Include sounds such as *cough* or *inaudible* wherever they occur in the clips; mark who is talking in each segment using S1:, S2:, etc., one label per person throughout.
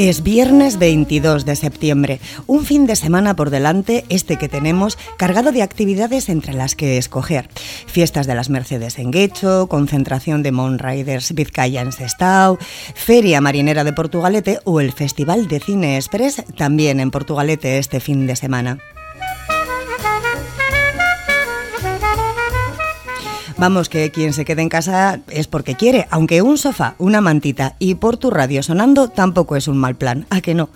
S1: Es viernes 22 de septiembre, un fin de semana por delante, este que tenemos, cargado de actividades entre las que escoger. Fiestas de las Mercedes en Guecho, concentración de Monriders Vizcaya en Sestao, Feria Marinera de Portugalete o el Festival de Cine Express también en Portugalete este fin de semana. Vamos, que quien se quede en casa es porque quiere, aunque un sofá, una mantita y por tu radio sonando tampoco es un mal plan, ¿a que no?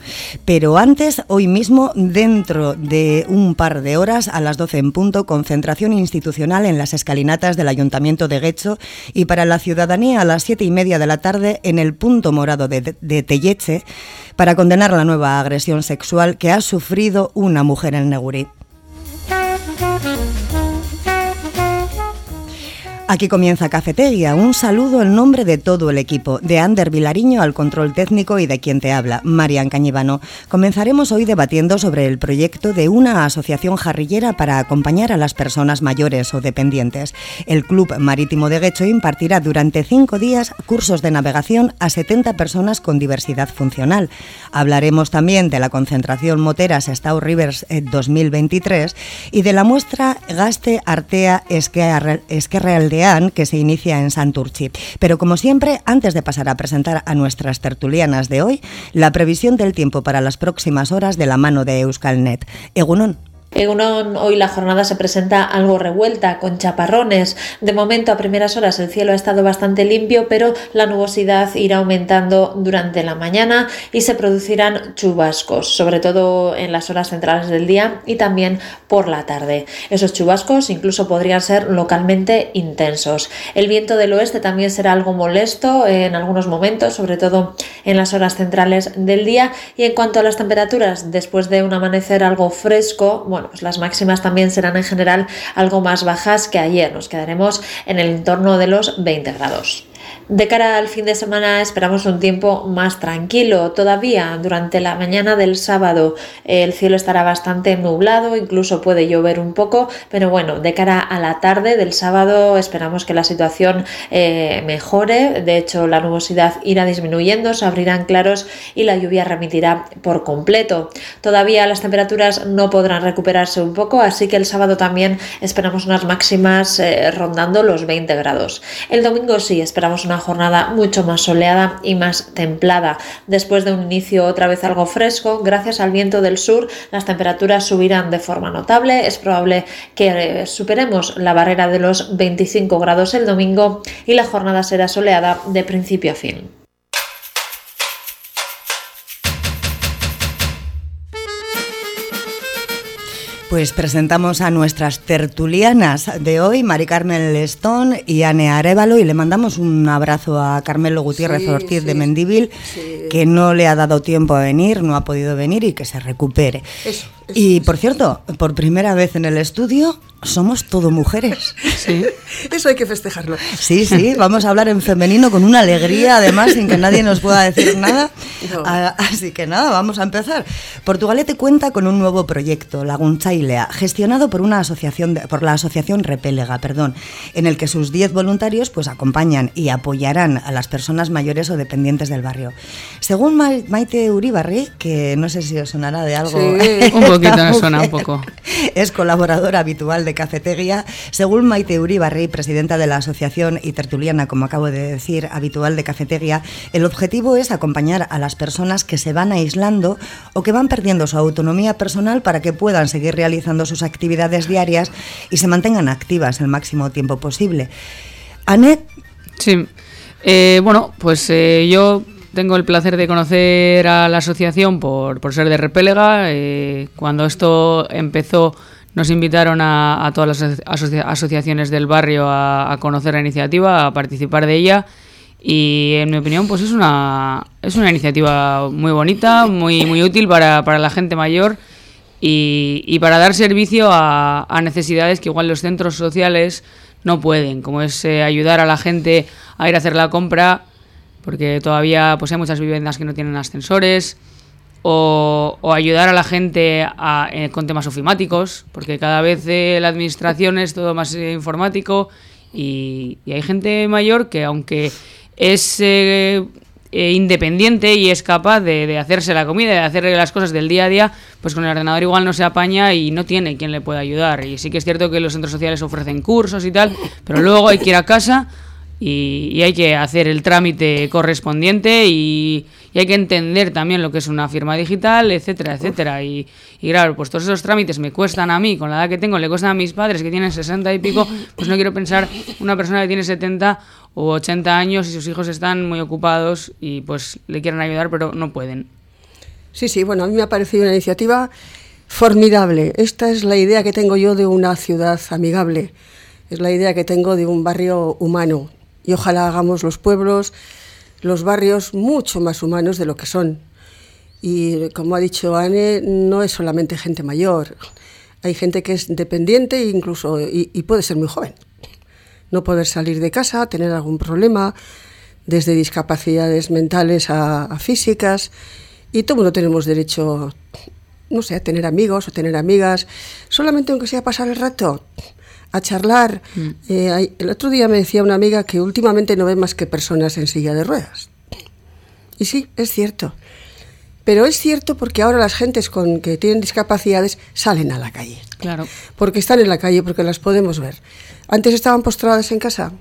S1: Pero antes, hoy mismo, dentro de un par de horas, a las 12 en punto, concentración institucional en las escalinatas del Ayuntamiento de Guecho y para la ciudadanía a las 7 y media de la tarde en el punto morado de, de Telleche para condenar la nueva agresión sexual que ha sufrido una mujer en Negurí. Aquí comienza Cafetería. Un saludo en nombre de todo el equipo, de Ander Vilariño al control técnico y de quien te habla, Marian Cañivano. Comenzaremos hoy debatiendo sobre el proyecto de una asociación jarrillera para acompañar a las personas mayores o dependientes. El Club Marítimo de Guecho impartirá durante cinco días cursos de navegación a 70 personas con diversidad funcional. Hablaremos también de la concentración Moteras Stau Rivers 2023 y de la muestra Gaste Artea Que se inicia en Santurchi. Pero como siempre, antes de pasar a presentar a nuestras tertulianas de hoy, la previsión del tiempo para las próximas horas de la mano de Euskalnet. Egunon.
S2: Hoy la jornada se presenta algo revuelta, con chaparrones. De momento, a primeras horas, el cielo ha estado bastante limpio, pero la nubosidad irá aumentando durante la mañana y se producirán chubascos, sobre todo en las horas centrales del día y también por la tarde. Esos chubascos incluso podrían ser localmente intensos. El viento del oeste también será algo molesto en algunos momentos, sobre todo en las horas centrales del día. Y en cuanto a las temperaturas, después de un amanecer algo fresco, bueno, las máximas también serán en general algo más bajas que ayer. Nos quedaremos en el entorno de los 20 grados. De cara al fin de semana esperamos un tiempo más tranquilo. Todavía durante la mañana del sábado el cielo estará bastante nublado, incluso puede llover un poco, pero bueno, de cara a la tarde del sábado esperamos que la situación eh, mejore. De hecho, la nubosidad irá disminuyendo, se abrirán claros y la lluvia remitirá por completo. Todavía las temperaturas no podrán recuperarse un poco, así que el sábado también esperamos unas máximas eh, rondando los 20 grados. El domingo sí, esperamos una jornada mucho más soleada y más templada. Después de un inicio otra vez algo fresco, gracias al viento del sur, las temperaturas subirán de forma notable. Es probable que eh, superemos la barrera de los 25 grados el domingo y la jornada será soleada de principio a fin.
S1: Pues presentamos a nuestras tertulianas de hoy, Mari Carmen Lestón y Ane Arevalo, y le mandamos un abrazo a Carmelo Gutiérrez Ortiz de Mendívil, que no le ha dado tiempo a venir, no ha podido venir y que se recupere. Y por cierto, por primera vez en el estudio somos todo mujeres.
S3: Sí, *laughs* eso hay que festejarlo.
S1: Sí, sí, *laughs* vamos a hablar en femenino con una alegría, además, sin que nadie nos pueda decir *laughs* nada. Ah, así que nada, vamos a empezar. Portugalete cuenta con un nuevo proyecto, Lagunchailea, gestionado por una asociación, por la asociación Repélega, perdón, en el que sus 10 voluntarios pues acompañan y apoyarán a las personas mayores o dependientes del barrio. Según Maite Uribarri, que no sé si os sonará de algo.
S4: un poquito nos suena un poco.
S1: Es colaboradora habitual de Cafetería. Según Maite Uribarri, presidenta de la asociación y tertuliana, como acabo de decir, habitual de Cafetería, el objetivo es acompañar a las personas que se van aislando o que van perdiendo su autonomía personal para que puedan seguir realizando sus actividades diarias y se mantengan activas el máximo tiempo posible. Anet.
S4: Sí. Eh, bueno, pues eh, yo tengo el placer de conocer a la asociación por, por ser de Repélega. Eh, cuando esto empezó nos invitaron a, todas las asociaciones del barrio a, conocer la iniciativa, a participar de ella y en mi opinión pues es una, es una iniciativa muy bonita, muy, muy útil para, la gente mayor y, para dar servicio a, necesidades que igual los centros sociales no pueden, como es eh, ayudar a la gente a ir a hacer la compra, porque todavía pues hay muchas viviendas que no tienen ascensores, o, ayudar a la gente eh, con temas ofimáticos, porque cada vez eh, la administración es todo más eh, informático y, hay gente mayor que aunque es eh, independiente y es capaz de, hacerse la comida, de hacer las cosas del día a día, pues con el ordenador igual no se apaña y no tiene quien le pueda ayudar. Y sí que es cierto que los centros sociales ofrecen cursos y tal, pero luego hay que ir a casa y, hay que hacer el trámite correspondiente y, hay que entender también lo que es una firma digital, etcétera, etcétera. Y, y, claro, pues todos esos trámites me cuestan a mí, con la edad que tengo, le cuestan a mis padres que tienen 60 y pico, pues no quiero pensar una persona que tiene 70 o 80 años y sus hijos están muy ocupados y pues le quieren ayudar pero no pueden.
S3: Sí, sí, bueno, a mí me ha parecido una iniciativa formidable. Esta es la idea que tengo yo de una ciudad amigable. Es la idea que tengo de un barrio humano, y ojalá hagamos los pueblos, los barrios mucho más humanos de lo que son. Y como ha dicho Anne, no es solamente gente mayor, hay gente que es dependiente incluso y, puede ser muy joven. No poder salir de casa, tener algún problema, desde discapacidades mentales a, a físicas, y todo mundo tenemos derecho, no sé, a tener amigos o tener amigas, solamente aunque sea pasar el rato a charlar. Mm. Eh, el otro día me decía una amiga que últimamente no ve más que personas en silla de ruedas. Y sí, es cierto. Pero es cierto porque ahora las gentes con que tienen discapacidades salen a la calle.
S4: Claro.
S3: Porque están en la calle, porque las podemos ver. Antes estaban postradas en casa.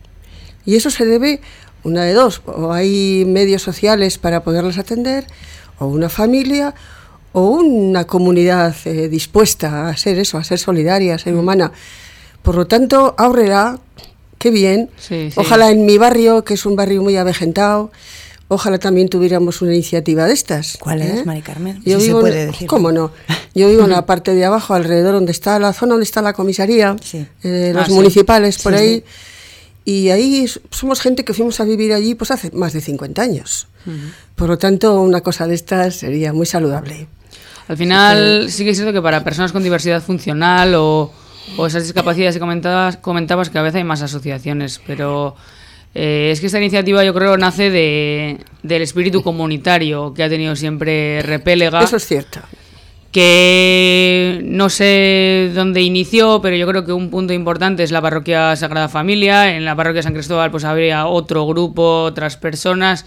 S3: Y eso se debe, una de dos, o hay medios sociales para poderlas atender, o una familia, o una comunidad eh, dispuesta a ser eso, a ser solidaria, a ser mm. Por lo tanto, Aurrera, qué bien. Ojalá en mi barrio, que es un barrio muy avejentado, ojalá también tuviéramos una iniciativa de estas.
S1: ¿Cuál es, ¿eh? Mari Carmen?
S3: Yo vivo, se puede decir. ¿Cómo no? Yo vivo en la *laughs* parte de abajo, alrededor donde está la zona donde está la comisaría, eh, los ah, municipales por ahí. Y ahí somos gente que fuimos a vivir allí pues hace más de 50 años. Por lo tanto, una cosa de estas sería muy saludable.
S4: Al final, sí que es cierto que para personas con diversidad funcional o o esas discapacidades que comentabas, comentabas que a veces hay más asociaciones, pero eh, es que esta iniciativa yo creo nace de, del espíritu comunitario que ha tenido siempre Repélega.
S3: Eso es cierto.
S4: Que no sé dónde inició, pero yo creo que un punto importante es la parroquia Sagrada Familia. En la parroquia San Cristóbal pues habría otro grupo, otras personas.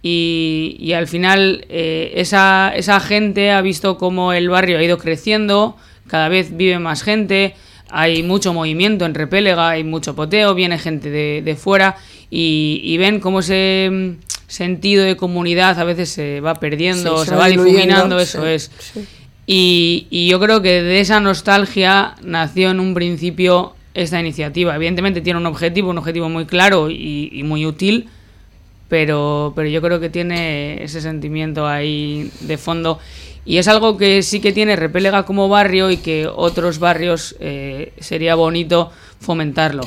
S4: Y, y al final eh, esa, esa gente ha visto cómo el barrio ha ido creciendo, cada vez vive más gente, hay mucho movimiento en Repélega, hay mucho poteo, viene gente de, fuera y, ven cómo ese mm, sentido de comunidad a veces se va perdiendo, se, va, difuminando, eso es. Y, y, yo creo que de esa nostalgia nació en un principio esta iniciativa. Evidentemente tiene un objetivo, un objetivo muy claro y, y muy útil, pero, pero yo creo que tiene ese sentimiento ahí de fondo. Y es algo que sí que tiene Repélega como barrio y que otros barrios eh, sería bonito fomentarlo.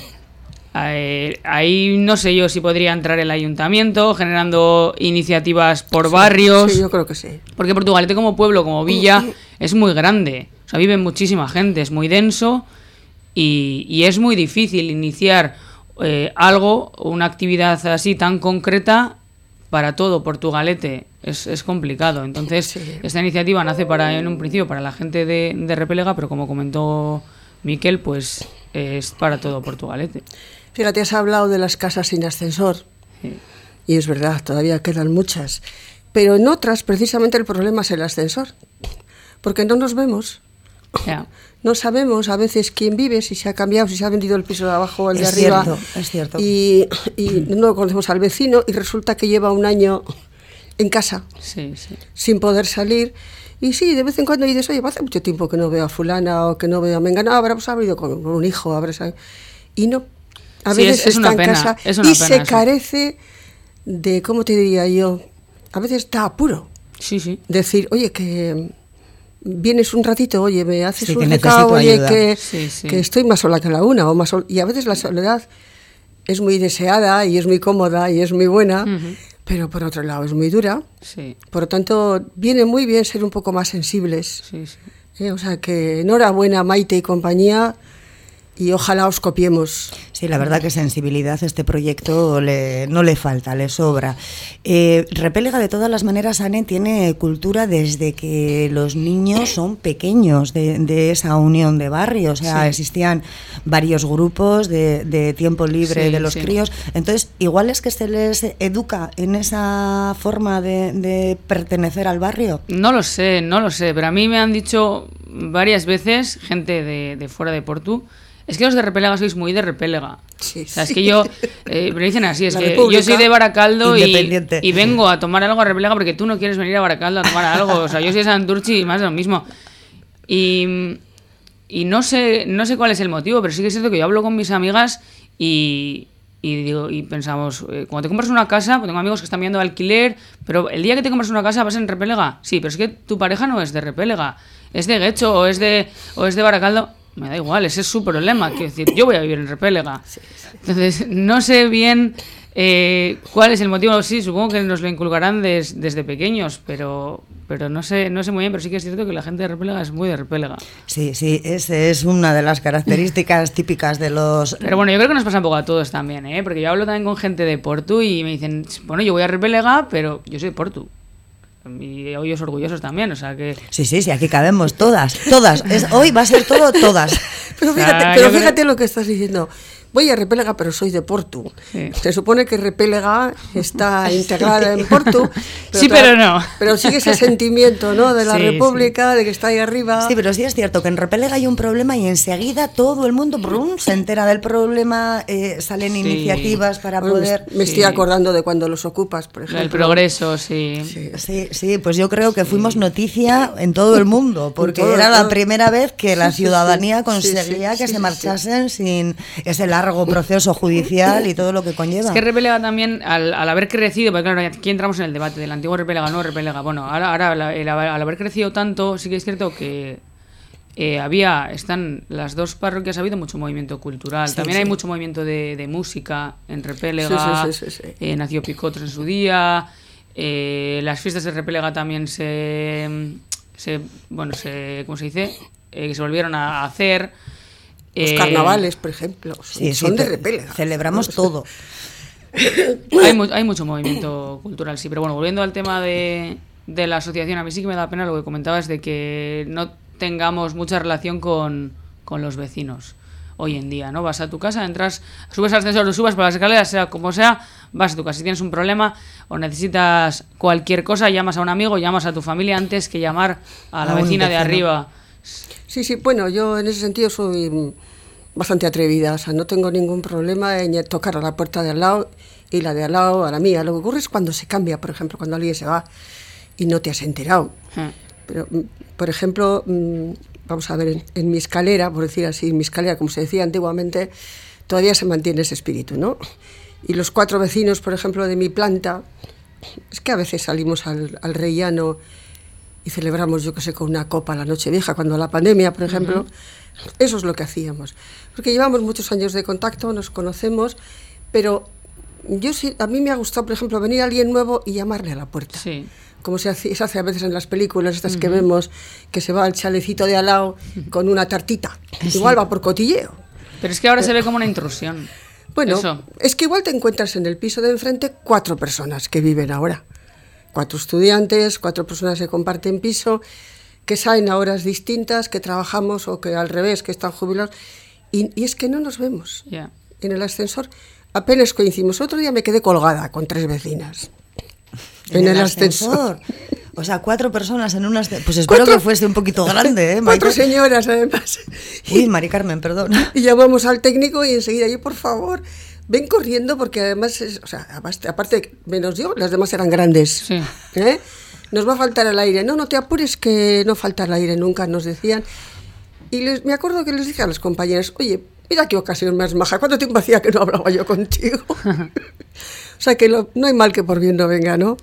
S4: Eh, ahí no sé yo si podría entrar el ayuntamiento generando iniciativas por barrios.
S3: Sí, yo creo que sí.
S4: Porque Portugalete como pueblo, como villa, es muy grande. O sea, vive muchísima gente, es muy denso y, es muy difícil iniciar eh, algo, una actividad así tan concreta para todo Portugalete es, es complicado. Entonces, esta iniciativa nace para en un principio para la gente de, de Repelega, pero como comentó Miquel, pues es para todo Portugalete.
S3: Fíjate, has hablado de las casas sin ascensor. Y es verdad, todavía quedan muchas. Pero en otras, precisamente el problema es el ascensor. Porque no nos vemos. No sabemos a veces quién vive, si se ha cambiado, si se ha vendido el piso de abajo o el de arriba.
S1: Cierto, es cierto.
S3: Y, y no conocemos al vecino y resulta que lleva un año en casa, sin poder salir. Y sí, de vez en cuando dices, oye, hace mucho tiempo que no veo a fulana o que no veo a Mengana, habrá pues, con un hijo, habrá Y no, a veces está en casa y se carece de, ¿cómo te diría yo? A veces está apuro.
S4: Sí, sí.
S3: Decir, oye, que vienes un ratito, oye, me haces un recado, oye, que, que, estoy más sola que la una, o más y a veces la soledad es muy deseada y es muy cómoda y es muy buena, pero por otro lado es muy dura. Sí. Por lo tanto, viene muy bien ser un poco más sensibles. Sí, sí. Eh, o sea que enhorabuena Maite y compañía y ojalá os copiemos.
S1: Sí, la verdad que sensibilidad este proyecto le, no le falta, le sobra. Eh, Repélega, de todas las maneras, Anne, tiene cultura desde que los niños son pequeños de, de esa unión de barrio. O sea,
S4: Sí.
S1: existían varios grupos de, de tiempo libre
S4: Sí,
S1: de los
S4: sí.
S1: críos. Entonces, igual es que se les educa en esa forma de, de pertenecer al barrio.
S4: No lo sé, no lo sé, pero a mí me han dicho varias veces, gente de, de fuera de Portu, es que los de Repélega sois muy de Repélega.
S3: Sí,
S4: o sea, es que yo, eh, me dicen así, es
S3: La
S4: que
S3: República
S4: yo soy de Baracaldo y vengo a tomar algo a Repélega porque tú no quieres venir a Baracaldo a tomar algo. O sea, yo soy de Santurchi y más de lo mismo. Y, y no sé no sé cuál es el motivo, pero sí que es cierto que yo hablo con mis amigas y, y digo y pensamos, eh, cuando te compras una casa, pues tengo amigos que están viendo alquiler, pero el día que te compras una casa vas en Repélega. Sí, pero es que tu pareja no es de Repélega, es de Guecho o es de o es de Baracaldo. Me da igual, ese es su problema. Quiero decir, yo voy a vivir en Repélega. Entonces, no sé bien eh, cuál es el motivo. Sí, supongo que nos lo inculcarán des- desde pequeños, pero, pero no sé no sé muy bien. Pero sí que es cierto que la gente de Repélega es muy de Repélega.
S1: Sí, sí, esa es una de las características típicas de los...
S4: Pero bueno, yo creo que nos pasa un poco a todos también, ¿eh? Porque yo hablo también con gente de Portu y me dicen, bueno, yo voy a Repélega, pero yo soy de Portu. Y ellos orgullosos también, o sea que...
S1: Sí, sí, sí, aquí cabemos todas, todas. Es, hoy va a ser todo todas. *laughs*
S3: Pero
S4: O sea,
S3: fíjate, pero
S4: creo-
S3: fíjate lo que estás diciendo. Voy a Repélega, pero soy de Portu.
S4: Sí.
S3: Se supone que Repélega está *laughs* integrada en Portu.
S4: Sí, pero no.
S3: Pero sigue ese sentimiento, ¿no? De la
S4: Sí,
S3: República, de que está ahí arriba.
S1: Sí, pero sí es cierto que en Repelega hay un problema y enseguida todo el mundo brum, se entera del problema, eh, salen
S4: Sí.
S1: iniciativas para
S3: Bueno,
S1: poder...
S3: Me estoy
S4: Sí.
S3: acordando de cuando los ocupas, por ejemplo.
S4: El progreso, sí.
S3: Sí.
S1: Sí, sí, pues yo creo que fuimos noticia en todo el mundo, porque
S3: todo,
S1: era la
S3: todo.
S1: primera vez que la
S3: Sí, sí,
S1: ciudadanía
S3: sí. Sí,
S1: conseguía
S3: sí,
S1: que
S3: sí,
S1: se
S3: sí,
S1: marchasen sin ese largo proceso judicial y todo lo que conlleva.
S4: Es que Repelega también, al, al haber crecido, porque claro, aquí entramos en el debate del antiguo Repelega, no Repelega. Bueno, ahora, ahora al, el- al haber crecido tanto, sí que es cierto que eh, había, están las dos parroquias, ha habido mucho movimiento cultural.
S1: Sí,
S4: también
S1: sí.
S4: hay mucho movimiento de, de música en Repelega.
S3: Sí,
S4: eh, nació Picotres en su día. eh, las fiestas de Repelega también se, se bueno, se, ¿cómo se dice? Eh, se volvieron a hacer.
S3: Los
S4: Eh,
S3: carnavales, por ejemplo, son,
S1: Sí, sí,
S3: son de Repélega.
S1: Celebramos *laughs* todo.
S4: hay, mu- hay mucho movimiento cultural, sí, pero bueno, volviendo al tema de, de la asociación, a mí sí que me da pena lo que comentabas de que no tengamos mucha relación con, con los vecinos hoy en día, ¿no? Vas a tu casa, entras, subes al ascensor, subas por las escaleras, sea como sea, vas a tu casa. Si tienes un problema o necesitas cualquier cosa, llamas a un amigo, llamas a tu familia antes que llamar a la
S1: A
S4: vecina de arriba.
S3: Sí, sí, bueno, yo en ese sentido soy bastante atrevida, o sea, no tengo ningún problema en tocar a la puerta de al lado y la de al lado a la mía. Lo que ocurre es cuando se cambia, por ejemplo, cuando alguien se va y no te has enterado.
S4: Eh.
S3: Pero, mm, por ejemplo, mm, vamos a ver, en, en mi escalera, por decir así, mi escalera, como se decía antiguamente, todavía se mantiene ese espíritu, ¿no? Y los cuatro vecinos, por ejemplo, de mi planta, es que a veces salimos al, al rellano y celebramos, yo que sé, con una copa la noche vieja, cuando la pandemia, por ejemplo. Eso es lo que hacíamos. Porque llevamos muchos años de contacto, nos conocemos, pero yo sí, a mí me ha gustado, por ejemplo, venir alguien nuevo y llamarle a la puerta.
S4: Sí.
S3: Como se hace, se hace a veces en las películas estas que vemos, que se va al chalecito de al lado con una tartita. Igual va por cotilleo.
S4: Pero es que ahora se ve como una intrusión.
S3: Bueno,
S4: Eso.
S3: es que igual te encuentras en el piso de enfrente cuatro personas que viven ahora. Cuatro estudiantes, cuatro personas que comparten piso, que salen a horas distintas, que trabajamos o que al revés, que están jubilados. Y, y es que no nos vemos. En el ascensor apenas coincidimos. Otro día me quedé colgada con tres vecinas. *laughs*
S1: En, el, ascensor. O sea, cuatro personas en un ascensor. Pues espero
S3: Cuatro-
S1: que fuese un poquito *laughs* grande, ¿eh?
S3: Cuatro señoras, además.
S1: Uy, Mari Carmen, perdón. *laughs*
S3: Y llamamos al técnico y enseguida, yo por favor, ven corriendo porque además, es- o sea, aparte, menos yo, las demás eran grandes.
S4: Sí.
S3: ¿Eh? Nos va a faltar el aire. No, no te apures que no falta el aire nunca, nos decían. Y les, me acuerdo que les dije a las compañeras, oye, mira qué ocasión más maja, ¿cuánto tiempo hacía que no hablaba yo contigo? *laughs* o sea que lo- no hay mal que por bien no venga, ¿no?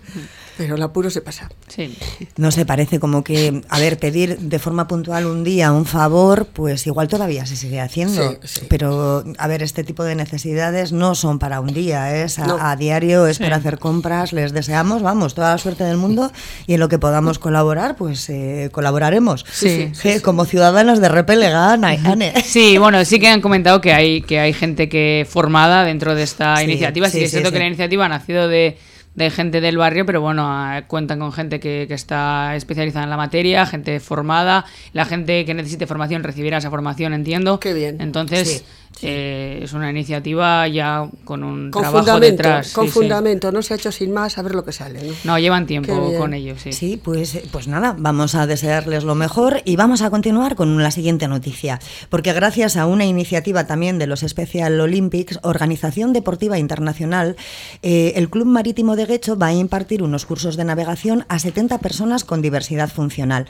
S3: Pero el apuro se pasa.
S1: Sí. No se parece como que, a ver, pedir de forma puntual un día un favor, pues igual todavía se sigue haciendo. Pero, a ver, este tipo de necesidades no son para un día, es a, diario, es para hacer compras. Les deseamos, vamos, toda la suerte del mundo y en lo que podamos colaborar, pues eh, colaboraremos. Sí, Como ciudadanas de Repelega, Anne.
S4: Sí, bueno, sí que han comentado que hay, que hay gente que formada dentro de esta iniciativa. Sí, es cierto que la iniciativa ha nacido de de gente del barrio, pero bueno, cuentan con gente que, que, está especializada en la materia, gente formada, la gente que necesite formación recibirá esa formación, entiendo.
S3: Qué bien.
S4: Entonces, eh, es una iniciativa ya con un trabajo detrás.
S3: Con fundamento, no se ha hecho sin más a ver lo que sale.
S4: No, llevan tiempo con ello, sí.
S1: Sí, pues, pues nada, vamos a desearles lo mejor y vamos a continuar con la siguiente noticia, porque gracias a una iniciativa también de los Special Olympics, Organización Deportiva Internacional, eh, el Club Marítimo de Guecho va a impartir unos cursos de navegación a 70 personas con diversidad funcional.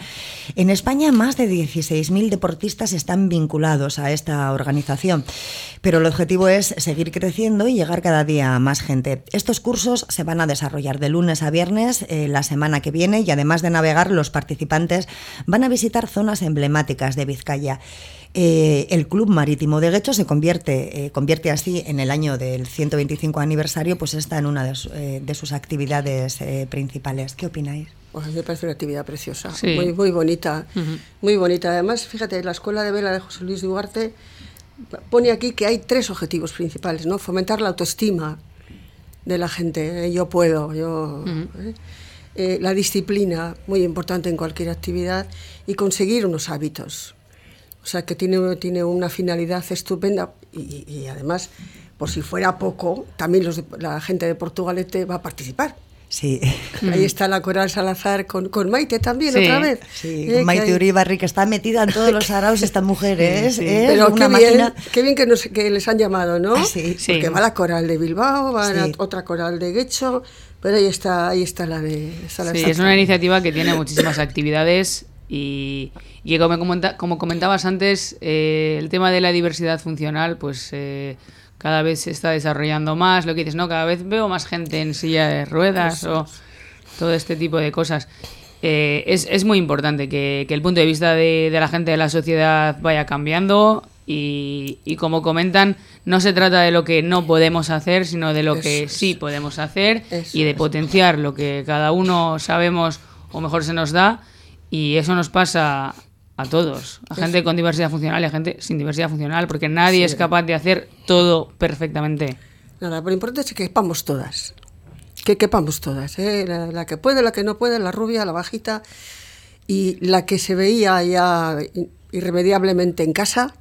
S1: En España, más de 16.000 deportistas están vinculados a esta organización. Pero el objetivo es seguir creciendo y llegar cada día a más gente. Estos cursos se van a desarrollar de lunes a viernes eh, la semana que viene y además de navegar, los participantes van a visitar zonas emblemáticas de Vizcaya. Eh, el Club Marítimo de Guecho se convierte, eh, convierte así en el año del 125 aniversario, pues está en una de, sus actividades principales. ¿Qué opináis?
S3: Pues me parece una actividad preciosa, muy, muy bonita, muy bonita. Además, fíjate, la Escuela de Vela de José Luis Duarte pone aquí que hay tres objetivos principales, ¿no? Fomentar la autoestima de la gente, ¿eh? yo puedo, yo... ¿eh? Eh, la disciplina, muy importante en cualquier actividad, y conseguir unos hábitos. O sea, que tiene, tiene una finalidad estupenda y, además, por si fuera poco, también los la gente de Portugalete va a participar.
S1: Sí.
S3: Ahí está la Coral Salazar con, con Maite también, otra vez.
S1: Sí, eh, Maite Uribarri, que está metida en todos los araos esta mujer, ¿eh?
S3: Pero qué, bien, qué bien que, nos, que les han llamado, ¿no? Ah, sí, Porque va la Coral de Bilbao, va otra Coral de Guecho, pero ahí está, ahí está la de...
S4: sí, es una iniciativa que tiene muchísimas actividades y, y como, como, comentabas antes, eh, el tema de la diversidad funcional, pues cada vez se está desarrollando más, lo que dices, no, cada vez veo más gente en silla de ruedas o todo este tipo de cosas. Eh, es, es, muy importante que, que, el punto de vista de, de, la gente de la sociedad vaya cambiando y, y, como comentan, no se trata de lo que no podemos hacer, sino de lo que sí podemos hacer y de potenciar lo que cada uno sabemos o mejor se nos da y eso nos pasa a todos, a gente con diversidad funcional y a gente sin diversidad funcional, porque nadie es capaz de hacer todo perfectamente.
S3: Nada, lo importante es que quepamos todas, que quepamos todas, ¿eh? la, que puede, la que no puede, la rubia, la bajita, y la que se veía ya irremediablemente en casa,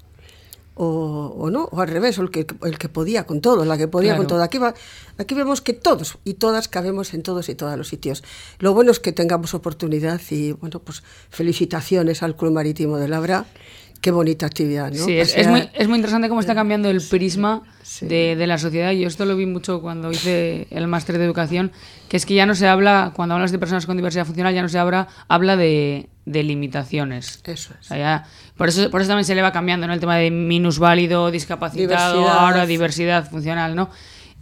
S3: o, no, o al revés, el que, el que podía con todo, la que podía con todo. Aquí, va, aquí vemos que todos y todas cabemos en todos y todos los sitios. Lo bueno es que tengamos oportunidad y, bueno, pues felicitaciones al Club Marítimo de Labra. Qué bonita actividad, ¿no?
S4: Sí, es, muy, es muy interesante cómo está cambiando el prisma de, de, la sociedad. Yo esto lo vi mucho cuando hice el máster de educación, que es que ya no se habla, cuando hablas de personas con diversidad funcional, ya no se habla, habla de, de limitaciones.
S3: Eso es.
S4: Por, eso, por eso también se le va cambiando ¿no? el tema de minusválido, discapacitado, ahora diversidad funcional, ¿no?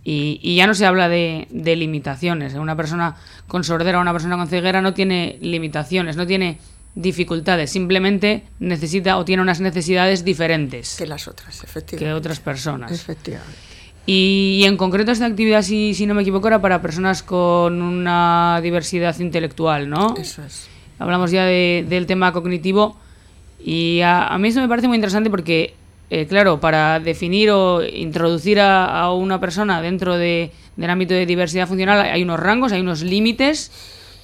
S4: Y, y, ya no se habla de, de, limitaciones. Una persona con sordera o una persona con ceguera no tiene limitaciones, no tiene dificultades, simplemente necesita o tiene unas necesidades diferentes.
S3: Que las otras, efectivamente.
S4: Que otras personas.
S3: Efectivamente.
S4: Y, en concreto esta actividad, si, si no me equivoco, era para personas con una diversidad intelectual, ¿no?
S3: Eso es
S4: hablamos ya del tema cognitivo y a, mí eso me parece muy interesante porque, eh, claro, para definir o introducir a, una persona dentro de, del ámbito de diversidad funcional hay unos rangos, hay unos límites,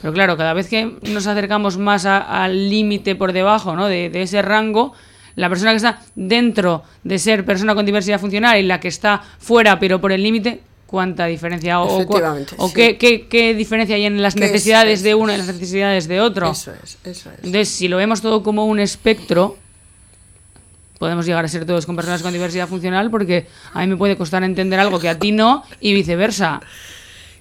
S4: pero claro, cada vez que nos acercamos más al límite por debajo ¿no? de, de ese rango, la persona que está dentro de ser persona con diversidad funcional y la que está fuera pero por el límite cuánta diferencia o, o qué, qué, diferencia hay en las necesidades de uno y las necesidades de otro.
S3: Eso es, eso es.
S4: Entonces, si lo vemos todo como un espectro, podemos llegar a ser todos con personas con diversidad funcional porque a mí me puede costar entender algo que a ti no y viceversa.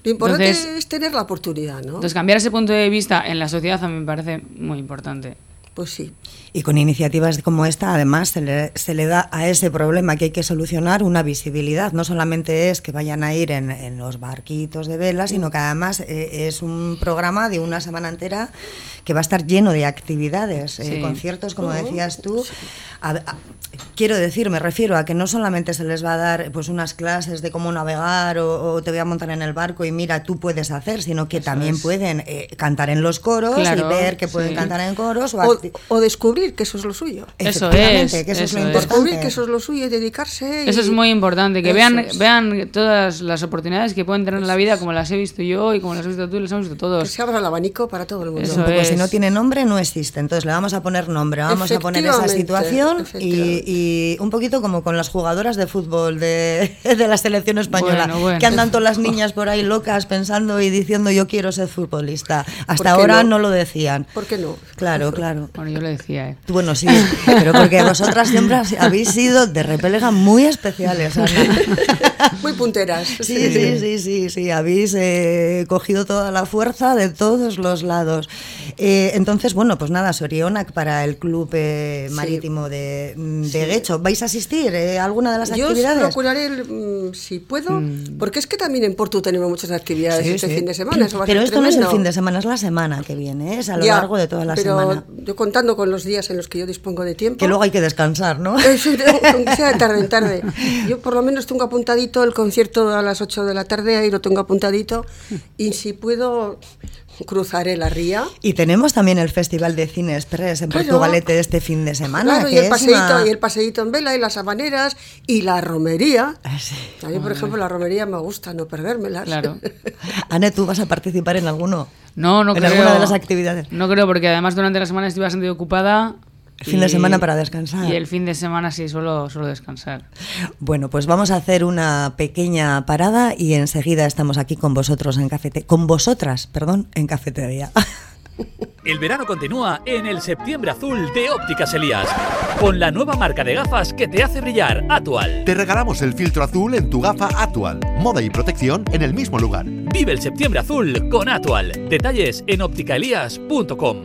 S3: Lo importante es tener la oportunidad, ¿no?
S4: Entonces, cambiar ese punto de vista en la sociedad a mí me parece muy importante.
S3: Pues sí.
S1: Y con iniciativas como esta, además, se le, se le, da a ese problema que hay que solucionar una visibilidad. No solamente es que vayan a ir en, en los barquitos de vela, sino que además eh, es un programa de una semana entera que va a estar lleno de actividades, eh, sí. eh, conciertos, como decías tú. A, a, quiero decir, me refiero a que no solamente se les va a dar pues unas clases de cómo navegar o, o te voy a montar en el barco y mira, tú puedes hacer, sino que Eso también es. pueden eh, cantar en los coros claro, y ver que pueden sí. cantar en coros o,
S3: o, o, descubrir que eso es lo suyo.
S4: Eso es,
S1: que eso,
S4: eso
S1: es lo importante.
S3: Descubrir que eso es lo suyo y dedicarse. Y...
S4: Eso es muy importante, que vean, vean todas las oportunidades que pueden tener en la vida, como las he visto yo y como las has visto tú y las hemos visto todos.
S3: Que se abra el abanico para todo el mundo.
S1: Eso es. Si no tiene nombre, no existe. Entonces le vamos a poner nombre, vamos a poner esa situación y, y, un poquito como con las jugadoras de fútbol de, *laughs* de la selección española, bueno, bueno. que andan todas las niñas por ahí locas pensando y diciendo yo quiero ser futbolista. Hasta ahora no? no? lo decían.
S3: ¿Por qué no?
S1: Claro, claro.
S4: Bueno, yo lo decía, ¿eh?
S1: Bueno, sí, pero porque vosotras siempre habéis sido de repelega muy especiales, Ana. *laughs*
S3: Muy punteras.
S1: Sí, sí, sí, sí, sí, sí. habéis eh, cogido toda la fuerza de todos los lados. Eh, entonces, bueno, pues nada, Sorionac para el Club eh, Marítimo sí. de, de sí. Guecho. ¿Vais a asistir a alguna de las
S3: Yo
S1: actividades?
S3: Yo procuraré, el, si puedo, mm. porque es que también en Porto tenemos muchas actividades este fin de semana. Eso va
S1: pero esto
S3: tremendo.
S1: no es el fin de semana, es la semana que viene, es a lo ya, largo de toda la
S3: pero
S1: semana.
S3: Yo contando con los días en los que yo dispongo de tiempo.
S1: Que luego hay que descansar, ¿no?
S3: Aunque sea de tarde en tarde. Yo por lo menos tengo apuntadito el concierto a las 8 de la tarde, ahí lo tengo apuntadito. Y si puedo, cruzaré la ría.
S1: Y tenemos también el Festival de Cine Express en claro. Portugalete este fin de semana.
S3: Claro,
S1: que
S3: y, el paseíto,
S1: una...
S3: y el paseíto en vela, y las habaneras, y la romería.
S1: Ah, sí.
S3: A mí, por ejemplo, la romería me gusta no perdérmelas.
S4: Claro. *laughs*
S1: Ane, ¿tú vas a participar en alguno?
S4: No, no
S1: ¿En
S4: creo.
S1: alguna de las actividades?
S4: No creo, porque además durante la semana estoy bastante ocupada
S1: el fin de semana para descansar.
S4: Y el fin de semana sí, suelo, suelo descansar.
S1: Bueno, pues vamos a hacer una pequeña parada y enseguida estamos aquí con vosotros en cafete, con vosotras, perdón, en cafetería. *laughs*
S5: El verano continúa en el septiembre azul de Ópticas Elías, con la nueva marca de gafas que te hace brillar, Atual.
S6: Te regalamos el filtro azul en tu gafa Atual, moda y protección en el mismo lugar.
S5: Vive el septiembre azul con Atual. Detalles en ópticaelías.com.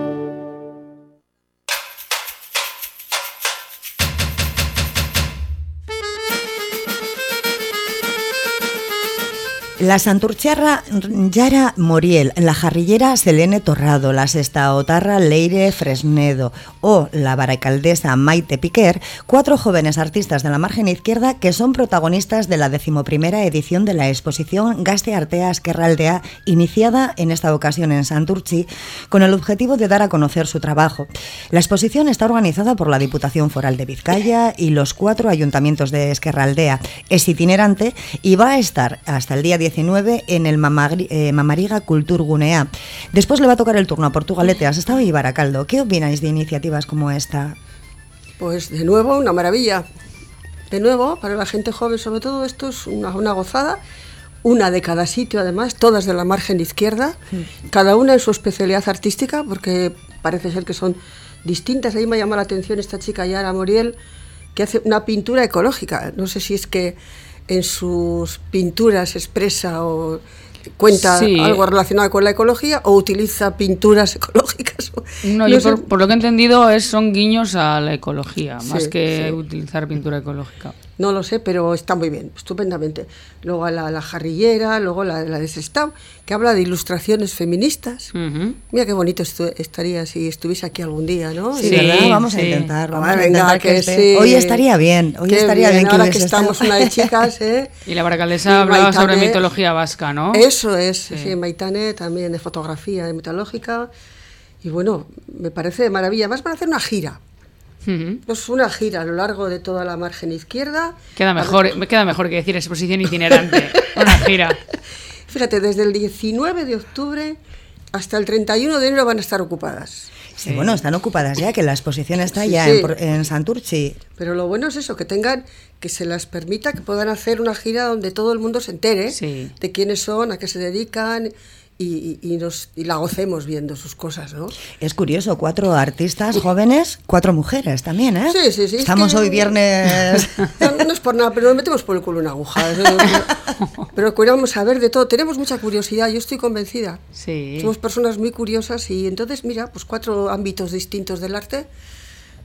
S1: La Santurciarra Yara Moriel, la jarrillera Selene Torrado, la sestaotarra Leire Fresnedo o la baracaldesa Maite Piquer, cuatro jóvenes artistas de la margen izquierda que son protagonistas de la decimoprimera edición de la exposición Gaste Artea Esquerraldea, iniciada en esta ocasión en Santurci, con el objetivo de dar a conocer su trabajo. La exposición está organizada por la Diputación Foral de Vizcaya y los cuatro ayuntamientos de Esquerraldea. Es itinerante y va a estar hasta el día 10 en el Mamagri, eh, Mamariga Cultur Gunea. Después le va a tocar el turno a Portugalete, has estado y Baracaldo. ¿Qué opináis de iniciativas como esta?
S3: Pues de nuevo, una maravilla. De nuevo, para la gente joven sobre todo, esto es una, una gozada. Una de cada sitio, además, todas de la margen izquierda, mm. cada una en su especialidad artística, porque parece ser que son distintas. Ahí me llama la atención esta chica Yara Moriel, que hace una pintura ecológica. No sé si es que en sus pinturas expresa o cuenta sí. algo relacionado con la ecología o utiliza pinturas *laughs* ecológicas.
S4: No, no yo por, por, lo que he entendido es, son guiños a la ecología, sí, más que sí. utilizar pintura ecológica.
S3: No lo sé, pero está muy bien, estupendamente. Luego la, la jarrillera, luego la, la de Sestao, que habla de ilustraciones feministas. Uh -huh. Mira qué bonito estaría si estuviese aquí algún día, ¿no?
S1: Sí, ¿verdad? Vamos a intentar. Vamos a venga, que, que sí. Hoy estaría bien, hoy
S3: qué
S1: estaría bien.
S3: bien ahora que estamos una de chicas, ¿eh? *laughs*
S4: Y la baracalesa hablaba Maitane, sobre mitología vasca, ¿no?
S3: Eso es, sí. sí, Maitane también de fotografía de mitológica. Y bueno, me parece de maravilla. Además van a hacer una gira Es una gira a lo largo de toda la margen izquierda.
S4: Queda mejor, me queda mejor que decir exposición itinerante. una gira. *laughs*
S3: Fíjate, desde el 19 de octubre hasta el 31 de enero van a estar ocupadas.
S1: Sí, bueno, están ocupadas ya, que la exposición está ya En, en, Santurchi.
S3: Pero lo bueno es eso, que tengan, que se las permita, que puedan hacer una gira donde todo el mundo se entere de quiénes son, a qué se dedican y, nos, y la gocemos viendo sus cosas, ¿no?
S1: Es curioso, cuatro artistas jóvenes, cuatro mujeres también, ¿eh?
S3: Sí, sí, sí.
S1: Estamos hoy viernes... *laughs*
S3: No, es por nada, pero nos metemos por el culo una aguja. *laughs* pero queremos saber de todo. Tenemos mucha curiosidad, yo estoy convencida.
S4: Sí.
S3: Somos personas muy curiosas y entonces, mira, pues cuatro ámbitos distintos del arte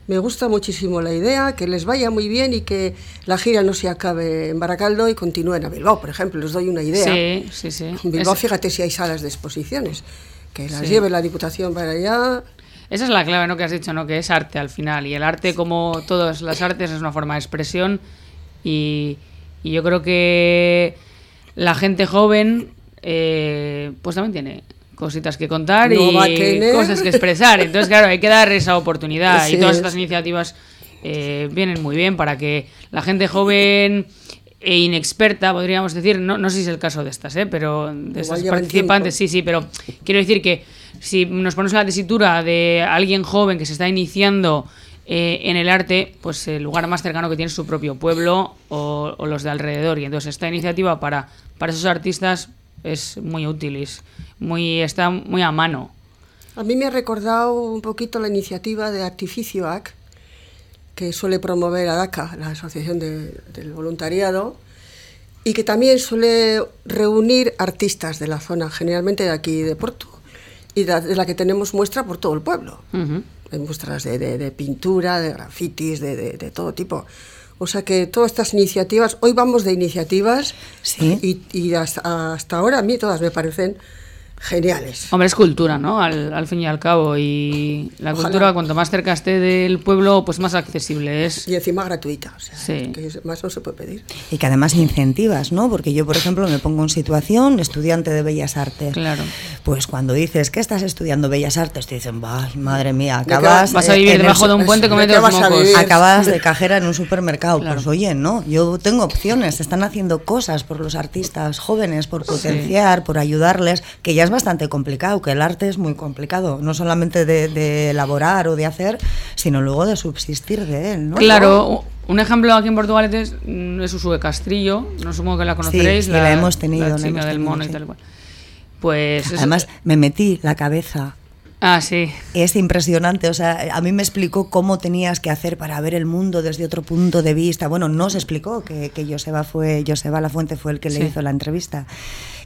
S3: me gusta muchísimo la idea, que les vaya muy bien y que la gira no se acabe en Baracaldo y continúen a Bilbao, por ejemplo. Les doy una idea.
S4: Sí, sí, sí.
S3: En Bilbao, fíjate si hay salas de exposiciones, que las lleve la Diputación para allá.
S4: Esa es la clave, ¿no? Que has dicho, ¿no? Que es arte al final. Y el arte, como todas las artes, es una forma de expresión. Y, y yo creo que la gente joven, eh, pues también tiene cositas que contar y cosas que expresar. Entonces, claro, hay que dar esa oportunidad *laughs* y todas estas iniciativas eh, vienen muy bien para que la gente joven e inexperta, podríamos decir, no, no sé si es el caso de estas, ¿eh? pero de estas participantes, sí, sí, pero quiero decir que si nos ponemos en la tesitura de alguien joven que se está iniciando eh, en el arte, pues el lugar más cercano que tiene es su propio pueblo o, o, los de alrededor. Y entonces esta iniciativa para, para esos artistas es muy útil, es muy, está muy a mano.
S3: A mí me ha recordado un poquito la iniciativa de Artificio AC, que suele promover ADACA, la Asociación del Voluntariado, y que también suele reunir artistas de la zona, generalmente de aquí de Porto, y de la que tenemos muestra por todo el pueblo. Hay muestras de, pintura, de grafitis, de, todo tipo. O sea que todas estas iniciativas, hoy vamos de iniciativas y, y hasta, hasta, ahora a mí todas me parecen geniales.
S4: Hombre, es cultura, ¿no? Al, fin y al cabo. Y la cultura, cuanto más cerca esté del pueblo, pues más accesible es.
S3: Y encima gratuita. O sea, sí. que más no se puede pedir.
S1: Y que además incentivas, ¿no? Porque yo, por ejemplo, me pongo en situación estudiante de Bellas Artes.
S4: Claro.
S1: Pues cuando dices que estás estudiando Bellas Artes, te dicen, madre mía, acabas.
S4: Vas a vivir debajo de un puente con los mocos.
S1: Acabas de *laughs* cajera en un supermercado. Pues oye, no, yo tengo opciones. Están haciendo cosas por los artistas jóvenes, por potenciar, por ayudarles, que ya es bastante complicado, que el arte es muy complicado, no solamente de, elaborar o de hacer, sino luego de subsistir de él. ¿no?
S4: Claro, un ejemplo aquí en Portugal es, mm, es Usue Castrillo, no supongo que la conoceréis,
S1: la, hemos tenido,
S4: la chica del mono y tal cual. Pues
S1: Además, me metí la cabeza
S4: Ah, sí.
S1: Es impresionante, o sea, a mí me explicó cómo tenías que hacer para ver el mundo desde otro punto de vista. Bueno, no se explicó que, que Joseba fue, Joseba La Fuente fue el que le hizo la entrevista.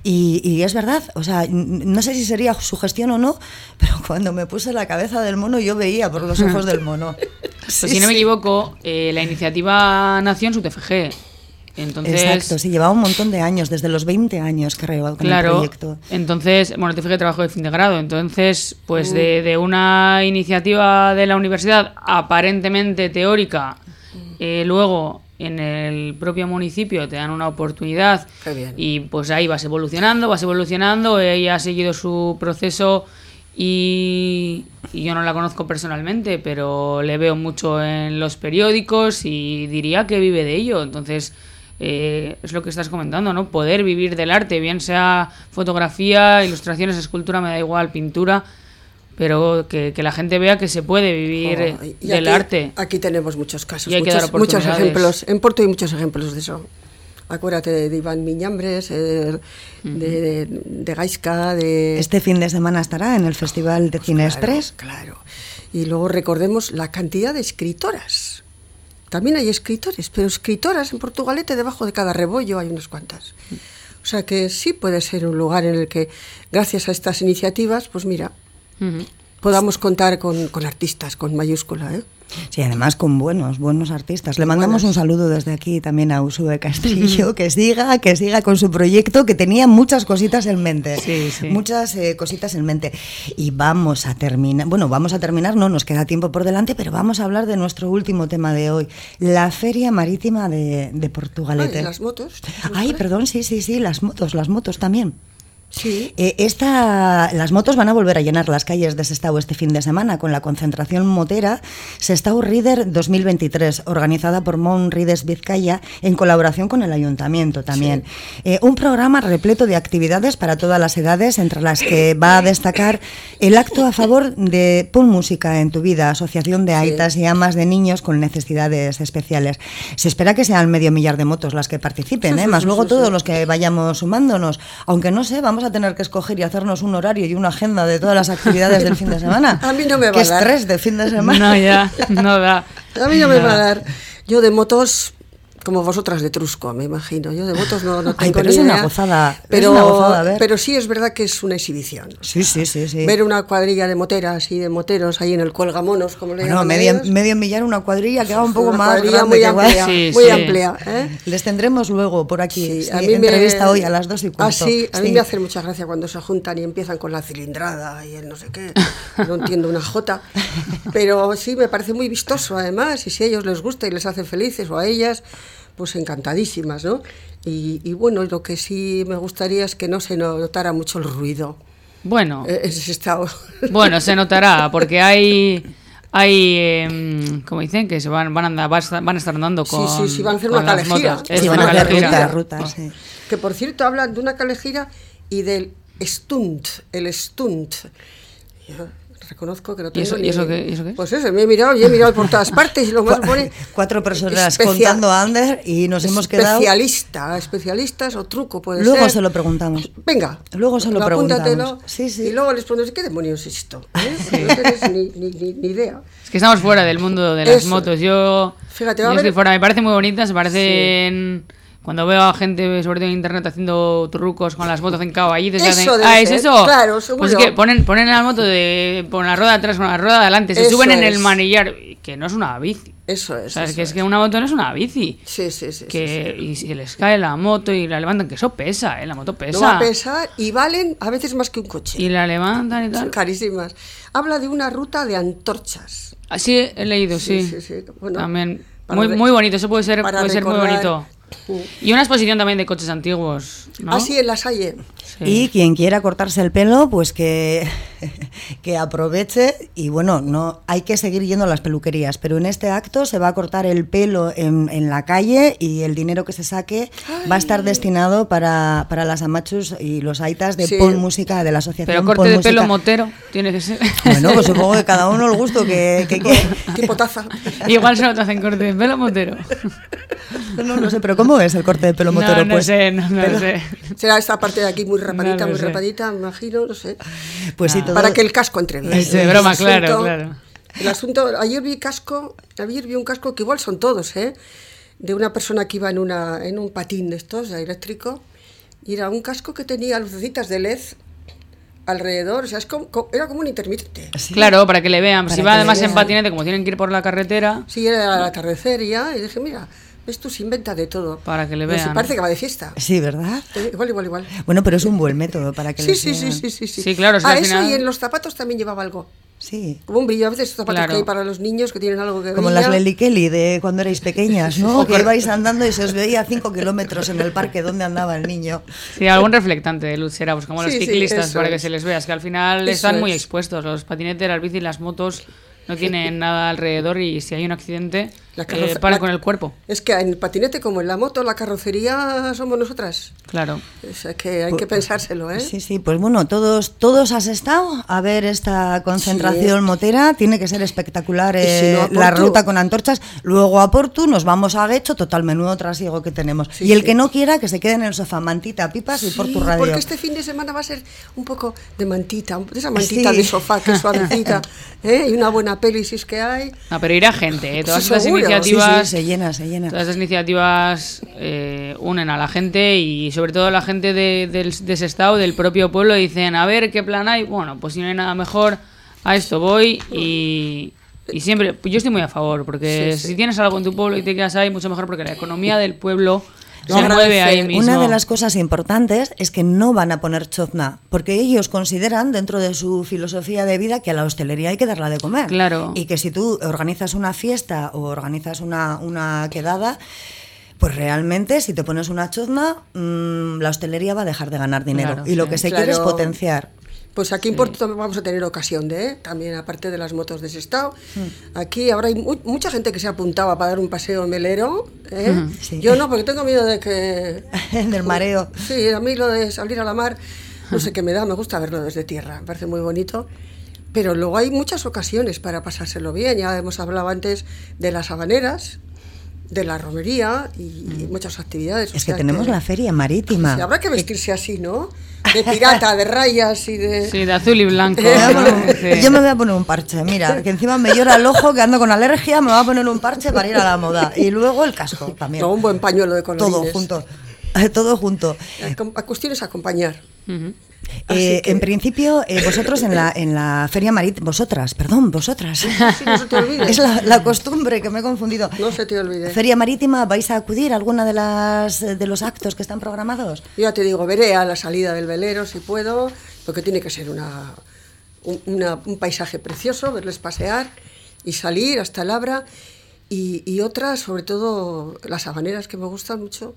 S1: Y, es verdad, o sea, no sé si sería su gestión o no, *laughs* pero cuando me puse la cabeza del mono yo veía por los ojos del mono. *laughs*
S4: Pues si no me equivoco, eh, la iniciativa nació en su TFG. Entonces,
S1: Exacto, sí, llevaba un montón de años, desde los 20 años creo, con
S4: claro,
S1: el proyecto.
S4: Entonces, bueno, TFG trabajo de fin de grado, entonces, pues de, de, una iniciativa de la universidad aparentemente teórica, eh, luego en el propio municipio te dan una oportunidad y pues ahí vas evolucionando, vas evolucionando, ella ha seguido su proceso y, yo no la conozco personalmente, pero le veo mucho en los periódicos y diría que vive de ello, entonces eh, es lo que estás comentando, ¿no? Poder vivir del arte, bien sea fotografía, ilustraciones, escultura, me da igual, pintura, pero que, la gente vea que se puede vivir oh, del arte.
S3: Aquí tenemos muchos casos, muchos, muchos, ejemplos. En Porto hay muchos ejemplos de eso. Acuérdate de Iván Miñambres, eh, de, de, Gaisca, de...
S1: Este fin de semana estará en el Festival de pues Cine Express.
S3: Claro. Y luego recordemos la cantidad de escritoras. También hay escritores, pero escritoras en Portugalete, debajo de cada rebollo hay unas cuantas. O sea que sí puede ser un lugar en el que, gracias a estas iniciativas, pues mira, podamos contar con, con, artistas, con mayúscula. ¿eh?
S1: Sí, además con buenos, buenos artistas. Le mandamos un saludo desde aquí también a Usue Castillo, que siga, que siga con su proyecto, que tenía muchas cositas en mente.
S4: Sí, sí.
S1: Muchas eh, cositas en mente. Y vamos a terminar, bueno, vamos a terminar, no nos queda tiempo por delante, pero vamos a hablar de nuestro último tema de hoy, la Feria Marítima de, de Portugalete.
S3: Ay, las motos.
S1: Ay, perdón, sí, sí, sí, las motos, las motos también.
S3: Sí.
S1: Eh, esta, las motos van a volver a llenar las calles de Sestao este fin de semana con la concentración motera Sestao Rider 2023, organizada por Mon Riders Vizcaya en colaboración con el ayuntamiento también. Eh, un programa repleto de actividades para todas las edades, entre las que va a destacar el acto a favor de Pon Música en tu vida, Asociación de Aitas y Amas de Niños con Necesidades Especiales. Se espera que sean medio millar de motos las que participen,
S3: Sí,
S1: ¿eh?
S3: sí, *laughs*
S1: más
S3: sí,
S1: luego
S3: sí,
S1: todos
S3: sí.
S1: los que vayamos sumándonos. Aunque no sé, vamos a tener que escoger y hacernos un horario y una agenda de todas las actividades del fin de semana. *laughs*
S3: A mí no me va a dar.
S1: estrés de fin de semana.
S4: No, ya, no da. *laughs*
S3: A mí no me va a dar. Yo de motos, como vosotras de Trusco, me imagino. Yo de motos no, no *laughs* tengo
S1: Ay, pero
S3: ni
S1: es una
S3: idea.
S1: gozada, es
S3: Pero,
S1: una gozada ver.
S3: pero sí es verdad que es una exhibición.
S1: Sí, sí, sí, sí.
S3: Ver una cuadrilla de moteras y de moteros ahí en el cuelgamonos, como le llaman
S1: medio,
S3: ellos.
S1: medio millar una cuadrilla que va un poco
S3: Una
S1: más
S3: cuadrilla
S1: grande
S3: muy amplia,
S4: Sí,
S3: muy
S4: sí.
S3: amplia. ¿eh?
S1: Les tendremos luego por aquí.
S3: Sí,
S1: sí,
S3: a mí me-
S1: entrevista hoy a las dos y cuarto.
S3: Ah, sí, a mí
S1: Sí.
S3: me hace mucha gracia cuando se juntan y empiezan con la cilindrada y el no sé qué. No entiendo una jota. Pero sí, me parece muy vistoso además. Y si a ellos les gusta y les hace felices o a ellas, pues encantadísimas, ¿no? Y, y bueno, lo que sí me gustaría es que no se notara mucho el ruido.
S4: Bueno,
S3: Eh, ese estado. *laughs*
S4: bueno, se notará, porque hay, hay em, como dicen, que se van, van, a andar, van a estar- andando
S3: Sí,
S4: con
S3: sí, sí, van a hacer una calejira. Sí,
S4: Es
S1: Sí, van
S4: una
S1: a hacer rutas, sí.
S3: Que por cierto hablan de una calejira y del stunt, el stunt. Reconozco que no
S4: ¿Y
S3: tengo
S4: eso- y
S3: ni-
S4: eso qué- y eso qué es?
S3: Pues eso, me he mirado y he mirado por todas partes y lo más pone *laughs*
S1: Cuatro personas contando a Ander y nos hemos quedado.
S3: especialista, especialistas o truco puede
S1: Luego
S3: ser.
S1: se lo preguntamos.
S3: Venga,
S1: Luego se lo preguntamos. Sí, sí.
S3: Y luego les preguntas, ¿qué demonios es esto? ¿Eh? No tienes ni, ni- ni- ni idea.
S4: Es que estamos fuera del mundo de las
S3: Eso.
S4: motos. Yo,
S3: Fíjate,
S4: yo
S3: va a
S4: estoy fuera. Me parece muy bonita. Se parecen. Cuando veo a gente, sobre todo en internet, haciendo trucos con las motos en caballitos.
S3: Eso
S4: hacen, ah, ¿es
S3: ser,
S4: eso?
S3: claro, seguro.
S4: Pues es que ponen, ponen la moto de, con la rueda atrás, con la rueda adelante. Se
S3: Eso
S4: suben en el manillar. Que no es una bici.
S3: Eso es.
S4: O sea, es que es que una moto no es una bici.
S3: Sí, sí, sí.
S4: que y se les cae la moto y la levantan, que eso pesa, ¿eh? La moto pesa.
S3: No va a pesar y valen a veces más que un coche.
S4: Y la levantan y
S3: Son
S4: tal.
S3: carísimas. Habla de una ruta de antorchas.
S4: Así he leído, sí.
S3: Sí, sí, sí. Bueno,
S4: también. Muy, muy bonito, eso puede ser, puede ser muy bonito. Y una exposición también de coches antiguos, ¿no?
S3: Así en la Salle.
S4: Sí.
S1: Y quien quiera cortarse el pelo, pues que, *laughs* que aproveche. Y bueno, no hay que seguir yendo a las peluquerías, pero en este acto se va a cortar el pelo en, en la calle y el dinero que se saque va a estar destinado para, para las amachus y los aitas de
S3: Sí.
S1: Pon Música de la asociación.
S4: Pero corte de pelo motero tiene que ser.
S1: Bueno, pues *laughs* supongo que cada uno el gusto que, que.
S3: Tipo *laughs* taza.
S4: Igual se te hacen corte de pelo motero.
S1: No, no sé, pero ¿cómo es el corte de pelo motero?
S4: no, no
S1: pues,
S4: sé, no, no
S1: pero-
S4: sé.
S3: Será esta parte de aquí muy rapadita,
S4: No lo
S3: muy
S4: sé.
S3: rapadita, me imagino, no sé.
S1: pues sí. Todo-
S3: Para que el casco entre bien.
S4: Es de
S3: El
S4: broma, claro,
S3: asunto-
S4: claro.
S3: El asunto, ayer vi casco, ayer vi un casco que igual son todos, ¿eh? De una persona que iba en, una, en un patín de estos, eléctrico, y era un casco que tenía lucecitas de LED alrededor, o sea, es como, co- era como un intermitente.
S1: Sí.
S4: Claro, para que le vean.
S1: Para
S4: si va además en
S1: vean.
S4: patinete, como tienen que ir por la carretera,
S3: Sí, era al atardecer ya, y dije, mira, esto se inventa de todo.
S4: Para que le
S3: sí,
S4: vean.
S3: parece que va de fiesta.
S1: Sí, ¿verdad?
S3: Eh, Igual, igual, igual.
S1: Bueno, pero es un buen método para que
S3: Sí,
S1: les
S3: sí, sí,
S1: vean.
S3: sí, sí, sí.
S4: Sí, claro, es que
S3: Ah, eso
S4: final-
S3: y en los zapatos también llevaba algo.
S1: Sí.
S3: Como un brillo, a veces zapatos
S4: Claro.
S3: que hay para los niños que tienen algo que
S1: Como
S3: brilla.
S1: las Lely Kelly de cuando erais pequeñas, ¿no? Que ibais andando y se os veía a 5 kilómetros en el parque donde andaba el niño.
S4: sí, algún reflectante de luz será, pues como los
S3: Sí, sí,
S4: ciclistas,
S3: eso
S4: para que
S3: es.
S4: se les vea. Es que al final
S3: Eso
S4: están muy
S3: es.
S4: expuestos. Los patinetes, las bicis, las motos no tienen nada alrededor y si hay un accidente,
S3: La
S4: eh,
S3: la-
S4: con el cuerpo.
S3: Es que en el patinete, como en la moto, la carrocería somos nosotras.
S4: Claro.
S3: O sea, que hay que pensárselo, ¿eh?
S1: Sí, sí, pues bueno, todos, todos has estado a ver esta concentración
S3: Sí.
S1: motera, tiene que ser espectacular
S3: si
S1: eh,
S3: no,
S1: la ruta con antorchas, luego a Portu, nos vamos a Guecho, total menudo trasiego que tenemos.
S3: Sí,
S1: y el
S3: sí.
S1: que no quiera, que se quede en el sofá, mantita, pipas y
S3: Sí,
S1: Portu Radio.
S3: porque este fin de semana va a ser un poco de mantita, de esa mantita
S1: Sí.
S3: de sofá que es *laughs* suavecita, ¿eh? y una buena peli si es que hay.
S4: No, pero irá gente, ¿eh? Todas
S3: Sí,
S1: Sí, sí, se llena, se llena.
S4: Todas estas iniciativas eh, unen a la gente y sobre todo la gente de, del, de ese estado, del propio pueblo, dicen, a ver, ¿qué plan hay? Bueno, pues si no hay nada mejor, a esto voy y, y siempre, yo estoy muy a favor, porque
S3: Sí, sí.
S4: si tienes algo en tu pueblo y te quedas ahí, mucho mejor, porque la economía del pueblo
S3: Lo
S4: se mueve
S3: agradece.
S4: ahí mismo.
S1: Una de las cosas importantes es que no van a poner chozna, porque ellos consideran dentro de su filosofía de vida que a la hostelería hay que darla de comer.
S4: Claro.
S1: Y que si tú organizas una fiesta o organizas una, una quedada, Pues realmente, si te pones una chozna, mmm, la hostelería va a dejar de ganar dinero.
S4: Claro,
S1: y lo
S4: sí.
S1: que se
S3: Claro.
S1: quiere es potenciar.
S3: Pues aquí en Porto vamos a tener ocasión de, ¿eh? también aparte de las motos de Sestao, aquí ahora hay mu- mucha gente que se apuntaba para dar un paseo en velero. ¿eh?
S1: Mm, sí.
S3: Yo no, porque tengo miedo de que... *laughs*
S1: Del mareo. *laughs*
S3: Sí, a mí lo de salir a la mar, no sé qué me da, me gusta verlo desde tierra, me parece muy bonito. Pero luego hay muchas ocasiones para pasárselo bien, ya hemos hablado antes de las habaneras, de la romería y, y muchas actividades. o
S1: Mm. Es que
S3: sea
S1: tenemos la feria marítima.
S3: Sí, habrá que vestirse así, ¿no? De pirata, de rayas y de...
S4: Sí, de azul y blanco.
S1: A
S4: Sí.
S1: Yo me voy a poner un parche, mira, que encima me llora el ojo, que ando con alergia, me voy a poner un parche para ir a la moda. Y luego el casco también.
S3: No, un buen pañuelo de colorines. *laughs*
S1: Todo junto. Eh, Todo junto.
S3: La la cuestión es acompañar.
S1: Eh,
S3: que-
S1: En principio, eh, vosotros en la, en la feria marítima, vosotras, perdón, vosotras.
S3: Sí, no se te olvide.
S1: Es la, la costumbre que me he confundido.
S3: No se te olvide.
S1: Feria marítima, ¿vais a acudir a alguna de las de los actos que están programados?
S3: Ya te digo, veré a la salida del velero si puedo, porque tiene que ser una, un, una- un paisaje precioso, verles pasear y salir hasta el Abra. Y, y otras, sobre todo las habaneras que me gustan mucho.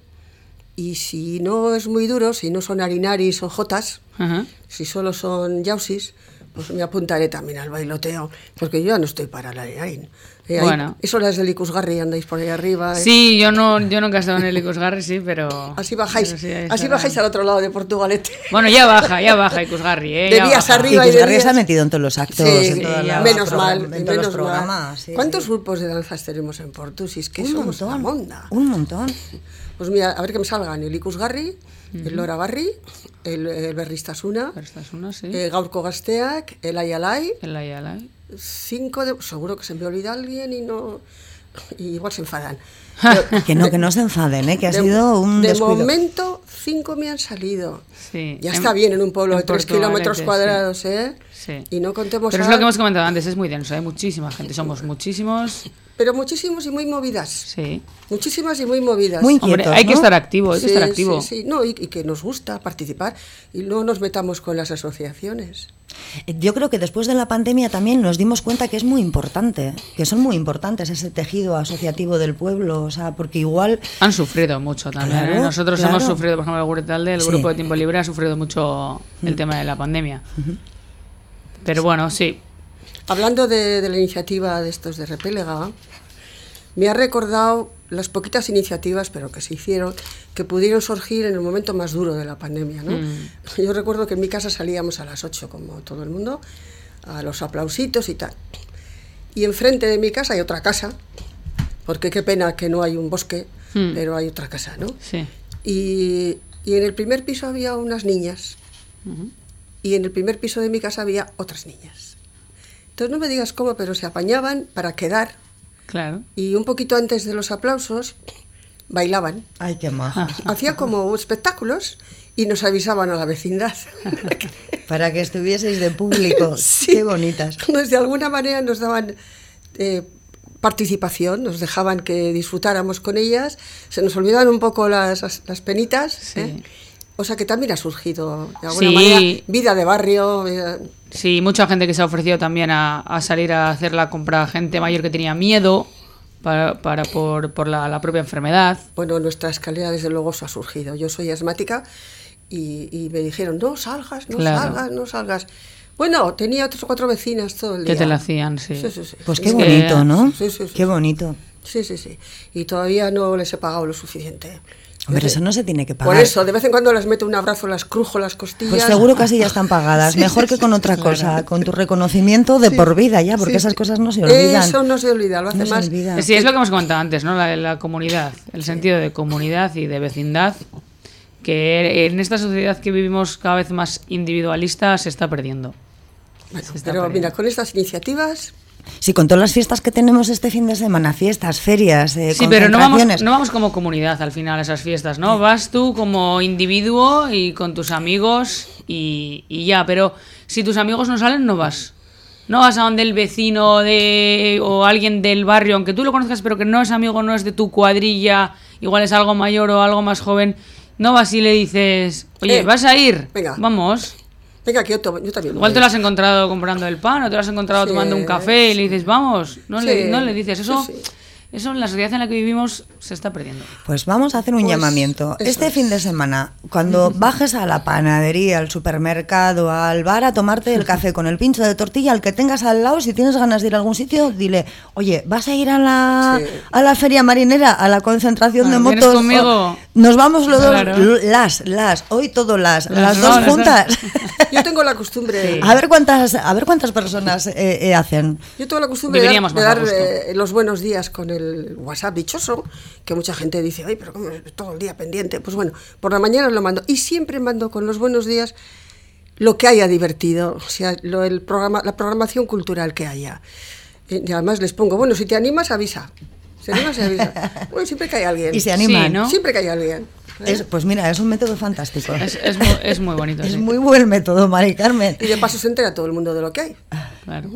S3: Y si no es muy duro, si no son harinaris o jotas,
S4: Ajá.
S3: si solo son yausis, pues me apuntaré también al bailoteo, porque yo ya no estoy para el harinarín. Eh,
S4: Bueno.
S3: Eso las del Icusgarri andáis por ahí arriba. eh.
S4: Sí, yo no, yo nunca he estado en el Icosgarri, sí, pero...
S3: Así bajáis,
S4: pero sí, ahí
S3: así bajáis al otro lado de Portugalete.
S4: Bueno, ya baja, ya baja Icosgarri, ¿eh?
S3: De vías arriba
S1: y
S3: de
S1: Guzgarri se ha metido en todos los actos,
S3: Sí,
S1: en todas las
S3: menos mal,
S1: en todos
S3: menos
S1: los programas. sí,
S3: ¿Cuántos
S1: sí.
S3: grupos de danzas tenemos en? Si es que
S1: Un
S3: somos
S1: montón,
S3: monda.
S1: un montón.
S3: Pues mira, a ver que me salgan el Ikusgarri, el Lora Barri, el, el Berristasuna,
S4: Pero esta es una, sí.
S3: el Gaurko Gasteak, el Ayalai,
S4: El Ayala.
S3: cinco de... Seguro que se me olvida alguien y no... y igual se enfadan. *laughs*
S1: Que no, que no se enfaden, ¿eh? que ha
S3: De-
S1: sido un
S3: De
S1: descuido.
S3: momento, cinco me han salido.
S4: Sí.
S3: Ya
S4: En-
S3: está bien en un pueblo
S4: en
S3: de tres kilómetros
S4: sí.
S3: cuadrados, ¿eh?
S4: Sí.
S3: Y no contemos
S4: Pero es
S3: a-
S4: lo que hemos comentado antes, es muy denso, hay muchísima gente, somos muchísimos.
S3: Pero muchísimos y muy movidas.
S4: Sí.
S3: Muchísimas y muy movidas.
S1: Muy
S4: Hombre,
S1: Inquietos,
S4: hay que estar activo, hay que estar activo.
S3: Sí, sí. No, y, y que nos gusta participar y no nos metamos con las asociaciones.
S1: Yo creo que después de la pandemia también nos dimos cuenta que es muy importante, que son muy importantes ese tejido asociativo del pueblo, o sea, porque igual
S4: Han sufrido mucho también. ¿eh? Nosotros
S1: claro.
S4: hemos sufrido, por ejemplo, el el
S1: Sí.
S4: grupo de tiempo libre ha sufrido mucho el tema de la pandemia. Pero bueno, sí.
S3: Hablando de, de la iniciativa de estos de Repélega, me ha recordado las poquitas iniciativas, pero que se hicieron, que pudieron surgir en el momento más duro de la pandemia. ¿no? Yo recuerdo que en mi casa salíamos a las 8, como todo el mundo, a los aplausitos y tal. Y enfrente de mi casa hay otra casa, porque qué pena que no hay un bosque,
S4: Mm.
S3: pero hay otra casa, ¿no?
S4: Sí.
S3: Y, y en el primer piso había unas niñas y en el primer piso de mi casa había otras niñas. Entonces no me digas cómo, pero se apañaban para quedar
S4: Claro.
S3: y un poquito antes de los aplausos bailaban.
S1: ay qué maja.
S3: Hacía como espectáculos y nos avisaban a la vecindad. *laughs*
S1: Para que estuvieseis de público, *laughs*
S3: Sí.
S1: qué bonitas.
S3: Nos, de alguna manera nos daban eh, participación, nos dejaban que disfrutáramos con ellas, se nos olvidaban un poco las, las penitas.
S4: Sí.
S3: ¿eh? O sea que también ha surgido de alguna
S4: Sí.
S3: manera vida de barrio. vida-
S4: Sí, mucha gente que se ha ofrecido también a, a salir a hacer la compra, gente mayor que tenía miedo para, para por, por la, la propia enfermedad.
S3: Bueno, nuestra escalera desde luego eso ha surgido. Yo soy asmática y, y me dijeron, no salgas, no
S4: Claro.
S3: salgas, no salgas. Bueno, tenía otras cuatro vecinas todo el
S4: Que
S3: día.
S4: te la hacían, sí.
S3: Sí, sí, sí.
S1: Pues qué bonito,
S4: que-
S1: ¿no?
S3: Sí, sí, sí.
S1: Qué bonito.
S3: Sí, sí, sí. Y todavía no les he pagado lo suficiente.
S1: Hombre, eso no se tiene que
S3: Por
S1: pagar.
S3: eso, de vez en cuando les meto un abrazo, las crujo las costillas.
S1: Pues seguro que así ya están pagadas. *laughs*
S3: Sí,
S1: Mejor que con otra
S3: sí.
S1: cosa, con tu reconocimiento de
S3: Sí.
S1: por vida ya, porque
S3: Sí,
S1: esas cosas no se olvidan.
S3: Eso no se olvida, lo hace
S1: No se
S3: más.
S1: olvida.
S4: Sí, es lo que hemos comentado antes, ¿no? La, la comunidad, el sentido de comunidad y de vecindad, que en esta sociedad que vivimos cada vez más individualista se está perdiendo.
S3: Bueno,
S4: Se está
S3: pero
S4: perdiendo.
S3: mira, con estas iniciativas,
S1: Sí, con todas las fiestas que tenemos este fin de semana, fiestas, ferias, eh,
S4: Sí, pero no vamos, no vamos como comunidad al final a esas fiestas, ¿no? Vas tú como individuo y con tus amigos y, y ya, pero si tus amigos no salen, no vas. No vas a donde el vecino de, o alguien del barrio, aunque tú lo conozcas, pero que no es amigo, no es de tu cuadrilla, igual es algo mayor o algo más joven, no vas y le dices, oye,
S3: Eh,
S4: ¿vas a ir?
S3: venga.
S4: Vamos.
S3: Venga, que yo, yo también.
S4: Igual te lo has encontrado comprando el pan o te lo has encontrado
S3: Sí,
S4: tomando un café y le dices, vamos. No, le, no le dices eso.
S3: sí.
S4: Eso en la sociedad en la que vivimos se está perdiendo.
S1: Pues vamos a hacer un
S3: Pues,
S1: llamamiento. Este
S3: es.
S1: fin de semana, cuando *laughs* bajes a la panadería, al supermercado, al bar a tomarte el café con el pincho de tortilla, al que tengas al lado, si tienes ganas de ir a algún sitio, dile, oye, ¿vas a ir a la,
S3: Sí.
S1: a la feria marinera, a la concentración de
S4: Claro, ¿vienes
S1: motos?
S4: conmigo?
S1: O- Nos vamos los dos,
S4: Claro.
S1: las, las, hoy todo las, las,
S4: Las,
S1: dos
S4: no, las
S1: juntas. *laughs*
S3: Yo tengo la costumbre,
S1: a ver cuántas, a ver cuántas personas eh, eh, hacen.
S3: yo tengo la costumbre de dar, de eh, los buenos días con el WhatsApp dichoso, que mucha gente dice, ay, pero ¿cómo todo el día pendiente? Pues bueno, por la mañana lo mando y siempre mando con los buenos días lo que haya divertido, o sea, lo, el programa, la programación cultural que haya. Y además les pongo, bueno, si te animas, avisa. Si te animas, avisa. *laughs* Bueno, siempre que hay alguien.
S1: Y se animan.
S4: Sí, ¿no?
S3: Siempre que hay alguien. ¿eh?
S1: Es- pues mira, es un método fantástico.
S4: Es, es muy, es muy bonito. *laughs*
S1: Es
S4: sí.
S1: muy buen método, Mari Carmen.
S3: Y de paso se entera todo el mundo de lo que hay.
S4: Claro.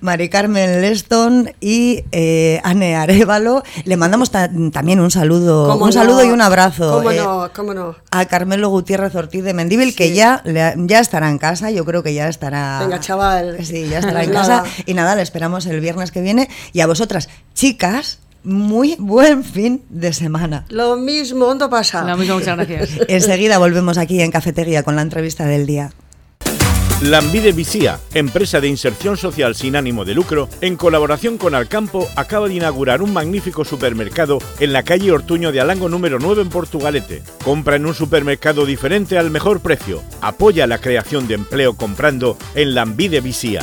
S1: Mari Carmen Leston y eh, Anne Arevalo. Le mandamos ta- también un saludo,
S3: ¿Cómo
S1: un
S3: no?
S1: saludo y un abrazo.
S3: ¿Cómo
S1: eh,
S3: no? ¿Cómo no?
S1: A Carmelo Gutiérrez Ortiz de Mendíbil, que ya, le- ya estará en casa, yo creo que ya estará...
S3: Venga, chaval.
S1: Sí, ya estará en *laughs* casa. Y nada, le esperamos el viernes que viene. Y a vosotras, chicas, muy buen fin de semana.
S3: Lo mismo, ¿dónde pasa?
S4: Lo mismo, muchas gracias. *laughs*
S1: Enseguida volvemos aquí en Cafetería con la entrevista del día.
S7: Lambide Visía, empresa de inserción social sin ánimo de lucro, en colaboración con Alcampo, acaba de inaugurar un magnífico supermercado en la calle Ortuño de Alango número 9 en Portugalete. Compra en un supermercado diferente al mejor precio. Apoya la creación de empleo comprando en Lambide Visía.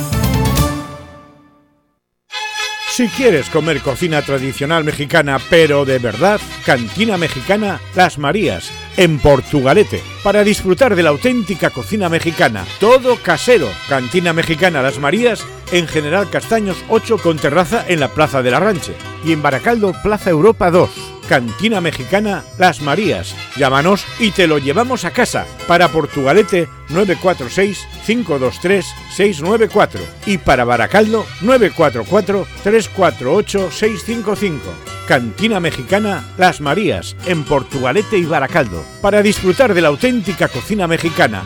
S7: Si quieres comer cocina tradicional mexicana, pero de verdad, Cantina Mexicana Las Marías, en Portugalete, para disfrutar de la auténtica cocina mexicana, todo casero. Cantina Mexicana Las Marías, en General Castaños 8, con terraza en la Plaza de la Ranche, y en Baracaldo, Plaza Europa 2. Cantina Mexicana Las Marías. Llámanos y te lo llevamos a casa. Para Portugalete 946-523-694 y para Baracaldo 944-348-655. Cantina Mexicana Las Marías en Portugalete y Baracaldo. Para disfrutar de la auténtica cocina mexicana.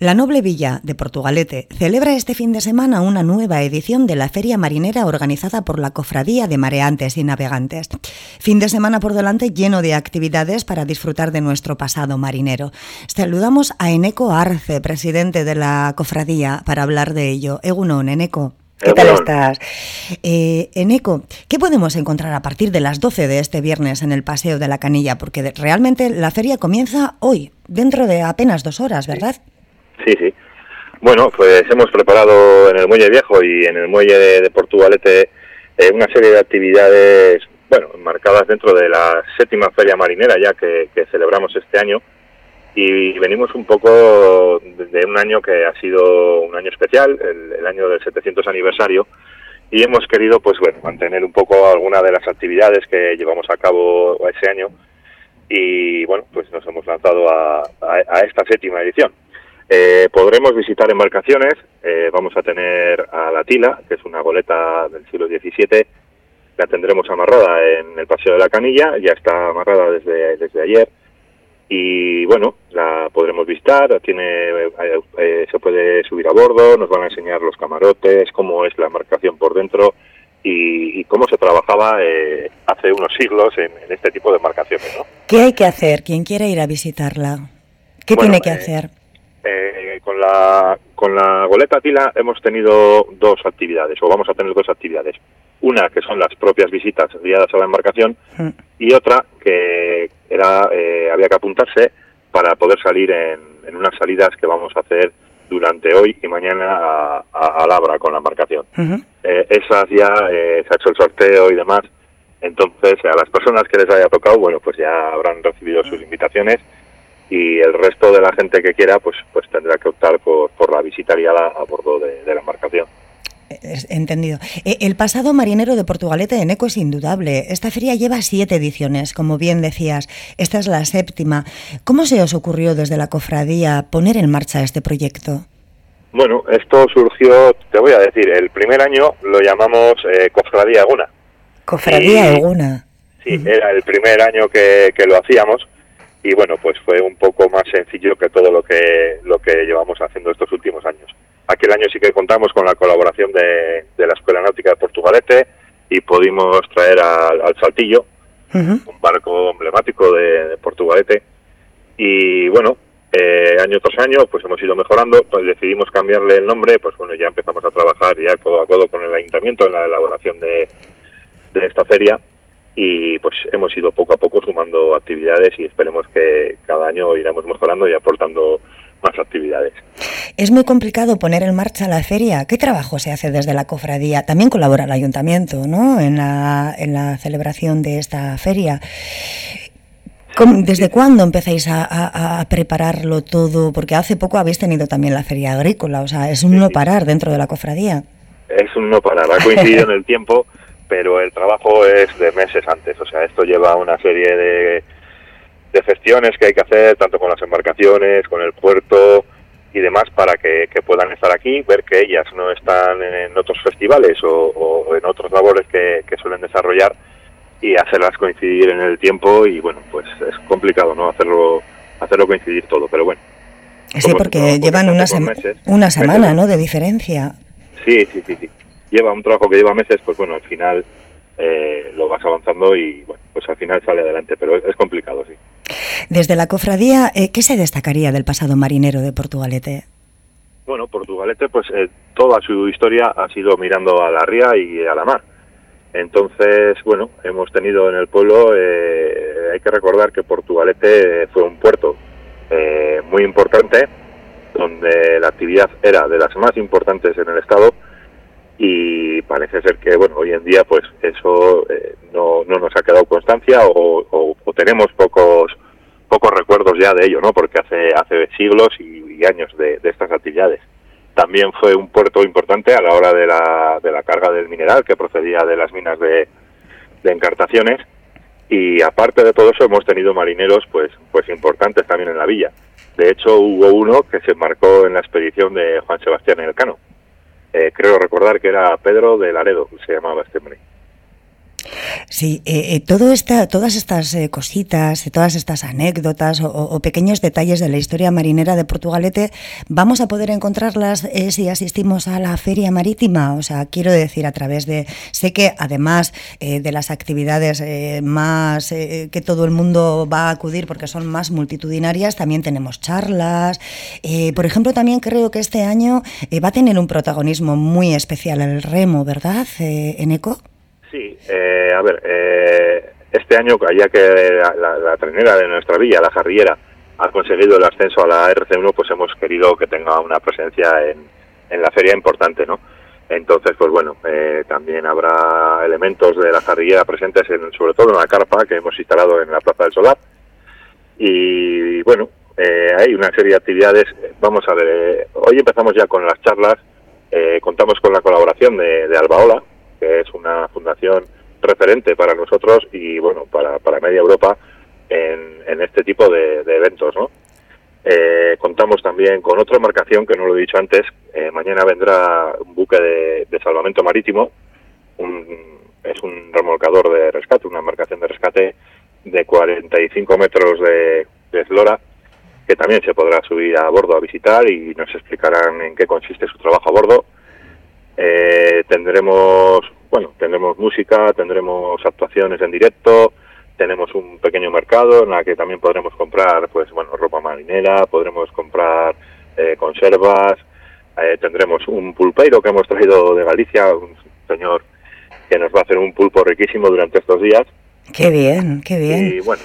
S1: La noble villa de Portugalete celebra este fin de semana una nueva edición de la Feria Marinera organizada por la Cofradía de Mareantes y Navegantes. Fin de semana por delante lleno de actividades para disfrutar de nuestro pasado marinero. Saludamos a Eneco Arce, presidente de la Cofradía, para hablar de ello. Egunon, Eneco. ¿Qué tal estás? Eh, Eneco, ¿qué podemos encontrar a partir de las 12 de este viernes en el Paseo de la Canilla? Porque realmente la feria comienza hoy, dentro de apenas dos horas, ¿verdad?
S8: Sí, sí. Bueno, pues hemos preparado en el Muelle Viejo y en el Muelle de, Portugalete eh, una serie de actividades, bueno, marcadas dentro de la séptima Feria Marinera ya que, que celebramos este año y venimos un poco de, un año que ha sido un año especial, el, año del 700 aniversario y hemos querido, pues bueno, mantener un poco alguna de las actividades que llevamos a cabo ese año y bueno, pues nos hemos lanzado a- a esta séptima edición. Eh, podremos visitar embarcaciones, eh, vamos a tener a la Tila, que es una goleta del siglo XVII, la tendremos amarrada en el Paseo de la Canilla, ya está amarrada desde, desde ayer, y bueno, la podremos visitar, tiene, eh, eh, se puede subir a bordo, nos van a enseñar los camarotes, cómo es la embarcación por dentro y, y cómo se trabajaba eh, hace unos siglos en, en este tipo de embarcaciones. ¿no?
S1: ¿Qué hay que hacer? Quien quiera ir a visitarla, ¿qué
S8: Bueno,
S1: tiene que
S8: eh,
S1: hacer?
S8: Eh, con la con la goleta Tila hemos tenido dos actividades o vamos a tener dos actividades. Una que son las propias visitas guiadas a la embarcación y otra que era eh, había que apuntarse para poder salir en, en unas salidas que vamos a hacer durante hoy y mañana a, a, a Labra con la embarcación. Eh, esas ya eh, se ha hecho el sorteo y demás. Entonces, a las personas que les haya tocado, bueno, pues ya habrán recibido sus invitaciones y el resto de la gente que quiera pues pues tendrá que optar por, por la visita guiada a bordo de, la embarcación.
S1: Entendido. Eh, el pasado marinero de Portugalete en Eco es indudable. Esta feria lleva siete ediciones, como bien decías. Esta es la séptima. ¿Cómo se os ocurrió desde la cofradía poner en marcha este proyecto?
S8: Bueno, esto surgió, te voy a decir, el primer año lo llamamos eh, Cofradía Eguna.
S1: Cofradía Eguna.
S8: Sí, era el primer año que, que lo hacíamos y bueno, pues fue un poco más sencillo que todo lo que, lo que llevamos haciendo estos últimos años. Aquel año sí que contamos con la colaboración de, la Escuela Náutica de Portugalete y pudimos traer al, Saltillo, un barco emblemático de, Portugalete. Y bueno, eh, año tras año pues hemos ido mejorando, pues decidimos cambiarle el nombre, pues bueno, ya empezamos a trabajar ya codo a codo con el ayuntamiento en la elaboración de, de esta feria y pues hemos ido poco a poco sumando actividades y esperemos que cada año iremos mejorando y aportando más actividades.
S1: Es muy complicado poner en marcha la feria. ¿Qué trabajo se hace desde la cofradía? También colabora el ayuntamiento ¿no? en, la, en la celebración de esta feria. ¿Desde cuándo empezáis a, prepararlo todo? Porque hace poco habéis tenido también la feria agrícola, o sea, es un no parar dentro de la cofradía.
S8: Es un no parar, ha coincidido en el tiempo pero el trabajo es de meses antes. O sea, esto lleva una serie de, de gestiones que hay que hacer, tanto con las embarcaciones, con el puerto y demás, para que, puedan estar aquí, ver que ellas no están en otros festivales o, en otras labores que, suelen desarrollar y hacerlas coincidir en el tiempo. Y bueno, pues es complicado, ¿no? Hacerlo, hacerlo coincidir todo, pero bueno.
S1: Sí, porque llevan una, una semana, ¿no? De diferencia.
S8: Sí, sí, sí, sí lleva un trabajo que lleva meses, pues bueno, al final eh, lo vas avanzando y bueno, pues al final sale adelante, pero es, complicado, sí.
S1: Desde la cofradía, eh, ¿qué se destacaría del pasado marinero de Portugalete?
S8: Bueno, Portugalete, pues eh, toda su historia ha sido mirando a la ría y a la mar. Entonces, bueno, hemos tenido en el pueblo, hay que recordar que Portugalete fue un puerto muy importante, donde la actividad era de las más importantes en el estado y parece ser que bueno hoy en día pues eso eh, no, no nos ha quedado constancia o, tenemos pocos pocos recuerdos ya de ello no porque hace hace siglos y, años de, estas actividades. También fue un puerto importante a la hora de la, de la carga del mineral que procedía de las minas de, encartaciones. Y aparte de todo eso hemos tenido marineros pues pues importantes también en la villa. De hecho hubo uno que se embarcó en la expedición de Juan Sebastián en el Cano eh, creo recordar que era Pedro de Laredo, se llamaba este hombre.
S1: Sí, eh, eh, todo esta, todas estas eh, cositas, todas estas anécdotas o, pequeños detalles de la historia marinera de Portugalete, vamos a poder encontrarlas si asistimos a la feria marítima. O sea, quiero decir, a través de. Sé que además de las actividades más que todo el mundo va a acudir porque son más multitudinarias, también tenemos charlas. por ejemplo, también creo que este año va a tener un protagonismo muy especial el remo, ¿verdad, en ECO?
S8: Sí, eh, a ver, eh, este año, ya que la, la, de nuestra villa, la jarriera, ha conseguido el ascenso a la RC1, pues hemos querido que tenga una presencia en, en la feria importante, ¿no? Entonces, pues bueno, eh, también habrá elementos de la jarrillera presentes, en, sobre todo en la carpa que hemos instalado en la Plaza del Solar. Y bueno, hay una serie de actividades. Vamos a ver, hoy empezamos ya con las charlas. contamos con la colaboración de, de Albaola, que es una fundación referente para nosotros y bueno para, para media Europa en, en este tipo de, eventos ¿no? Eh, contamos también con otra embarcación que no lo he dicho antes eh, mañana vendrá un buque de, salvamento marítimo es un remolcador de rescate una embarcación de rescate de 45 metros de, de eslora que también se podrá subir a bordo a visitar y nos explicarán en qué consiste su trabajo a bordo eh, tendremos, bueno, tendremos música, tendremos actuaciones en directo, tenemos un pequeño mercado en la que también podremos comprar, pues bueno, ropa marinera, podremos comprar eh, conservas, eh, tendremos un pulpeiro que hemos traído de Galicia, un señor que nos va a hacer un pulpo riquísimo durante estos días.
S1: Qué bien, qué bien.
S8: Y bueno,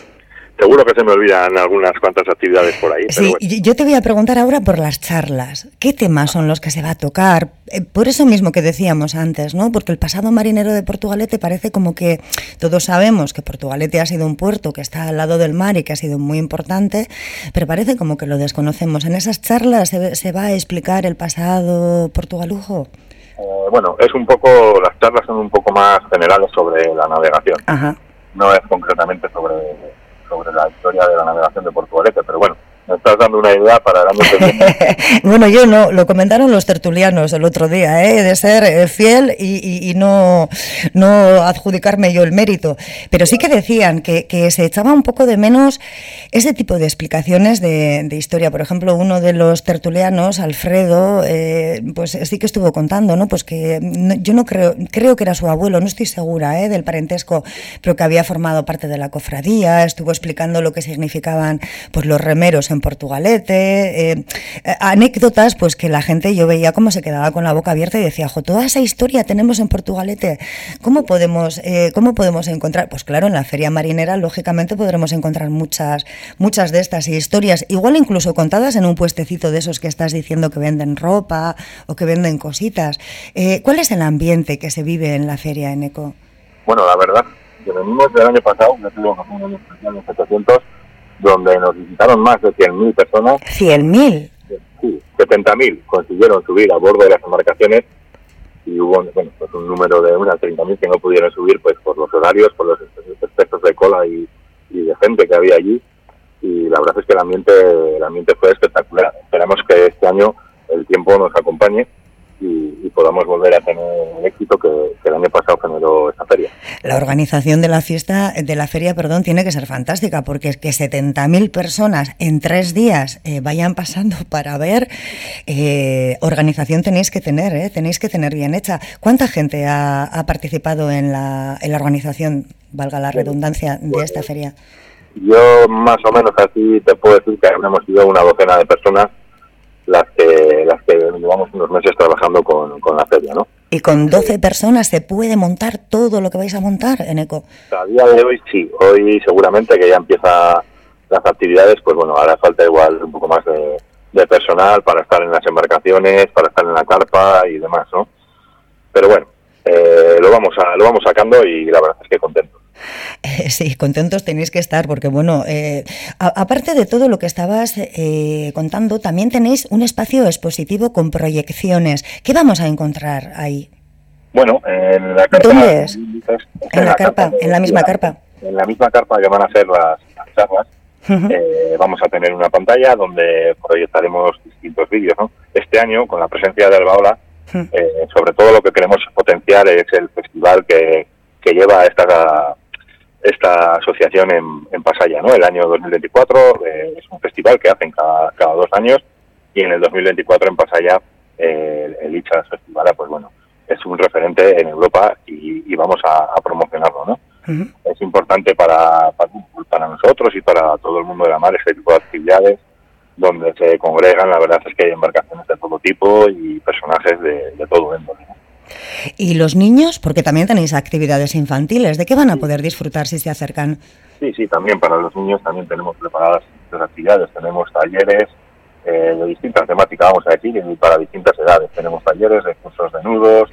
S8: seguro que se me olvidan algunas cuantas actividades por ahí.
S1: Sí, yo te voy a preguntar ahora por las charlas. ¿Qué temas son los que se va a tocar? Eh, por eso mismo que decíamos antes, ¿no? Porque el pasado marinero de Portugalete parece como que todos sabemos que Portugalete ha sido un puerto que está al lado del mar y que ha sido muy importante, pero parece como que lo desconocemos. ¿En esas charlas se, va a explicar el pasado portugalujo?
S8: Eh, bueno, es un poco, las charlas son un poco más generales sobre la navegación. No es concretamente sobre sobre la historia de la navegación de Portugalete, pero bueno, me estás dando una idea para *laughs*
S1: Bueno, yo no, lo comentaron los tertulianos el otro día, ¿eh? de ser eh, fiel y, no, no adjudicarme yo el mérito. Pero sí que decían que, se echaba un poco de menos ese tipo de explicaciones de, historia. Por ejemplo, uno de los tertulianos, Alfredo, eh, pues sí que estuvo contando, ¿no? Pues que yo no creo, creo que era su abuelo, no estoy segura ¿eh? del parentesco, pero que había formado parte de la cofradía, estuvo explicando lo que significaban pues, los remeros en Portugalete, eh, eh, anécdotas pues que la gente yo veía cómo se quedaba con la boca abierta y decía, jo, toda esa historia tenemos en Portugalete, ¿cómo podemos, eh, cómo podemos encontrar? Pues claro, en la feria marinera lógicamente podremos encontrar muchas, muchas de estas historias, igual incluso contadas en un puestecito de esos que estás diciendo que venden ropa o que venden cositas. ¿Cuál es el ambiente que se vive en la feria en ECO?
S8: Bueno, la verdad, que venimos del año pasado, ya tuvimos un año especial en 700 donde nos visitaron más de 100.000 personas.
S1: ¿100.000?
S8: Sí, 70.000 consiguieron subir a bordo de las embarcaciones y hubo bueno, pues un número de unas 30.000 que no pudieron subir pues por los horarios, por los efectos de cola y, y, de gente que había allí. Y la verdad es que el ambiente, el ambiente fue espectacular. Esperamos que este año el tiempo nos acompañe y, podamos volver a tener el éxito que, el año pasado generó esta feria.
S1: La organización de la fiesta, de la feria, perdón, tiene que ser fantástica, porque es que 70.000 personas en tres días eh, vayan pasando *laughs* para ver, eh, organización tenéis que tener, eh, tenéis que tener bien hecha. ¿Cuánta gente ha, participado en la, en la organización, valga la redundancia, de esta feria?
S8: Yo más o menos así te puedo decir que hemos sido una docena de personas las que, las que llevamos unos meses trabajando con, con la feria, ¿no?
S1: ¿Y con 12 personas se puede montar todo lo que vais a montar en ECO?
S8: A día de hoy sí, hoy seguramente que ya empieza las actividades, pues bueno, ahora falta igual un poco más de, de personal para estar en las embarcaciones, para estar en la carpa y demás, ¿no? Pero bueno, eh, lo vamos a, lo vamos sacando y la verdad es que contento. *laughs*
S1: sí, contentos tenéis que estar porque, bueno, eh, aparte de todo lo que estabas eh, contando, también tenéis un espacio expositivo con proyecciones. ¿Qué vamos a encontrar ahí?
S8: Bueno, en la carpa.
S1: ¿Dónde es? En, la, carpa, en la misma carpa.
S8: En la misma carpa que van a ser las, charlas. Eh, vamos a tener una pantalla donde proyectaremos distintos vídeos. ¿no? Este año, con la presencia de Albaola, sobre todo lo que queremos potenciar es el festival que, que lleva esta esta asociación en, en Pasaya, ¿no? El año 2024 eh, es un festival que hacen cada, cada dos años y en el 2024 en Pasaya eh, el ICHAS Festival, pues bueno, es un referente en Europa y, vamos a, promocionarlo, ¿no? Es importante para, para, nosotros y para todo el mundo de la mar este tipo de actividades donde se congregan, la verdad es que hay embarcaciones de todo tipo y personajes de, de todo índole.
S1: ¿Y los niños? Porque también tenéis actividades infantiles. ¿De qué van a poder disfrutar si se acercan?
S8: Sí, sí, también para los niños también tenemos preparadas las actividades. Tenemos talleres eh, de distintas temáticas, vamos a decir, para distintas edades. Tenemos talleres de cursos de nudos,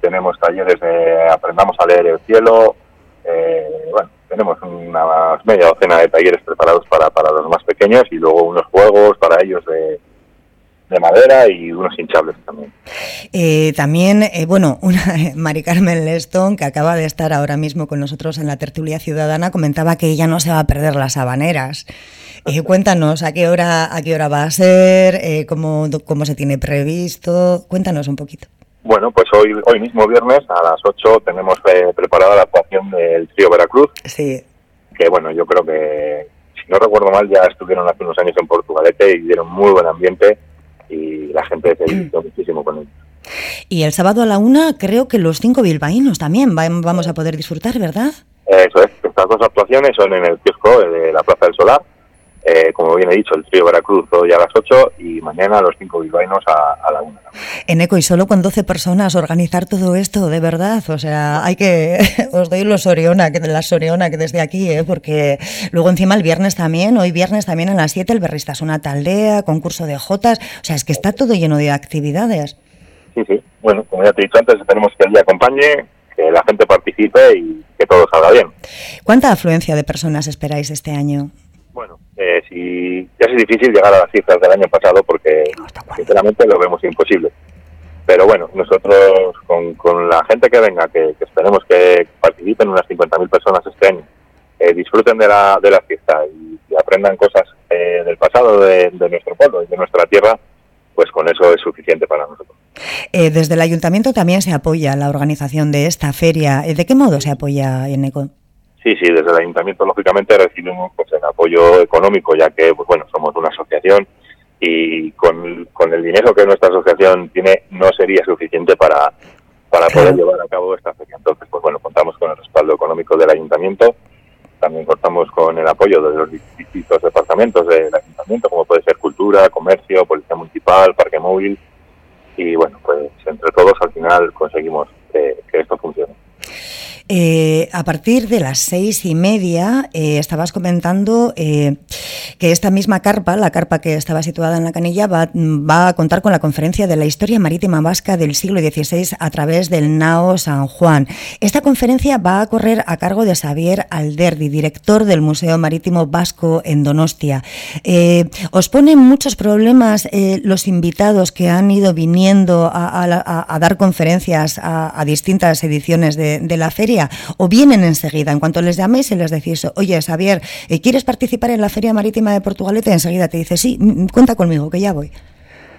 S8: tenemos talleres de aprendamos a leer el cielo. Eh, bueno, tenemos una media docena de talleres preparados para, para los más pequeños y luego unos juegos para ellos de, de madera y unos hinchables también.
S1: Eh, también, eh, bueno, *laughs* una, Mari Carmen Leston, que acaba de estar ahora mismo con nosotros en la tertulia ciudadana, comentaba que ella no se va a perder las habaneras. Eh, *laughs* cuéntanos a qué hora a qué hora va a ser, cómo, cómo se tiene previsto. Cuéntanos un poquito.
S8: Bueno, pues hoy hoy mismo viernes a las 8 tenemos preparada la actuación del trío Veracruz.
S1: Sí.
S8: Que bueno, yo creo que, si no recuerdo mal, ya estuvieron hace unos años en Portugalete y dieron muy buen ambiente y la gente se divirtió muchísimo con ellos.
S1: Y el sábado a la una creo que los cinco bilbaínos también vamos a poder disfrutar, ¿verdad?
S8: Eso es, estas dos actuaciones son en el kiosco de la Plaza del Solar, eh, como bien he dicho, el trío Veracruz hoy a las 8 y mañana los cinco bilbaínos a, la 1.
S1: En ECO, y solo con 12 personas organizar todo esto, de verdad, o sea, hay que, *laughs* os doy los Oriona, que la Soriona, que desde aquí, ¿eh? porque luego encima el viernes también, hoy viernes también a las 7 el Berristas una taldea, concurso de Jotas, o sea, es que está todo lleno de actividades.
S8: Sí, sí, bueno, como ya te he dicho antes, esperemos que el día acompañe, que la gente participe y que todo salga bien.
S1: ¿Cuánta afluencia de personas esperáis este año?
S8: Bueno, eh, si ya es difícil llegar a las cifras del año pasado porque sinceramente lo vemos imposible. Pero bueno, nosotros con, la gente que venga, que, esperemos que participen unas 50.000 personas este año, eh, disfruten de la, de la fiesta y, aprendan cosas eh, del pasado de, nuestro pueblo y de nuestra tierra, pues con eso es suficiente para nosotros.
S1: desde el ayuntamiento también se apoya la organización de esta feria. ¿De qué modo se apoya, Eneco?
S8: Sí, sí, desde el ayuntamiento lógicamente recibimos pues, el apoyo económico, ya que pues, bueno, somos una asociación y con, el dinero que nuestra asociación tiene no sería suficiente para, para poder llevar a cabo esta feria. Entonces, pues bueno, contamos con el respaldo económico del ayuntamiento, también contamos con el apoyo de los distintos departamentos del ayuntamiento, como puede ser cultura, comercio, policía municipal, parque móvil, y bueno, pues entre todos al final conseguimos que esto funcione.
S1: Eh, a partir de las seis y media eh, estabas comentando eh, que esta misma carpa, la carpa que estaba situada en la canilla, va, a contar con la conferencia de la historia marítima vasca del siglo XVI a través del Nao San Juan. Esta conferencia va a correr a cargo de Xavier Alderdi, director del Museo Marítimo Vasco en Donostia. ¿Os ponen muchos problemas los invitados que han ido viniendo a, dar conferencias a, distintas ediciones de la feria? o vienen enseguida, en cuanto les llaméis y les decís, oye, Xavier, eh, ¿quieres participar en la Feria Marítima de Portugalete? Enseguida te dice, sí, mm, mm, cuenta conmigo, que ya voy.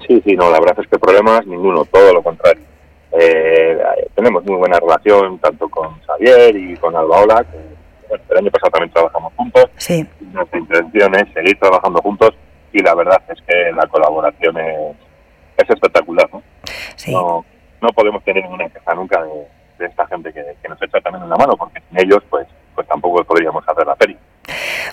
S8: Sí, sí, no, la verdad es que problemas ninguno, todo lo contrario. Eh, tenemos muy buena relación tanto con Xavier y con Albaola, que el año pasado también trabajamos juntos.
S1: Sí.
S8: Nuestra intención es seguir trabajando juntos y la verdad es que la colaboración es, es espectacular. ¿no?
S1: Sí.
S8: no, no podemos tener ninguna queja nunca de, de esta gente que, nos echa también una mano, porque sin ellos pues, pues tampoco podríamos hacer la feria.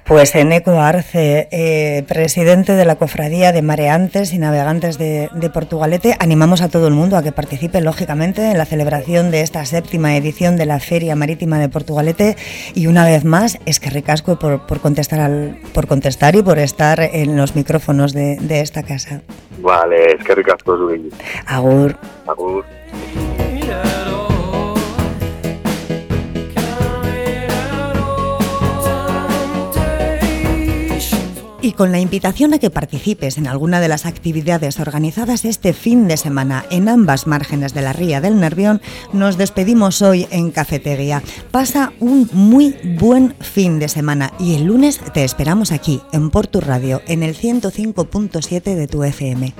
S1: Pues Eneco Arce, eh, presidente de la Cofradía de Mareantes y Navegantes de, Portugalete, animamos a todo el mundo a que participe, lógicamente, en la celebración de esta séptima edición de la Feria Marítima de Portugalete. Y una vez más, es que ricasco por, por contestar, al, por contestar y por estar en los micrófonos de, esta casa.
S8: Vale, es que ricasco,
S1: Agur.
S8: Agur.
S1: Y con la invitación a que participes en alguna de las actividades organizadas este fin de semana en ambas márgenes de la Ría del Nervión, nos despedimos hoy en Cafetería. Pasa un muy buen fin de semana y el lunes te esperamos aquí, en Portu Radio, en el 105.7 de tu FM.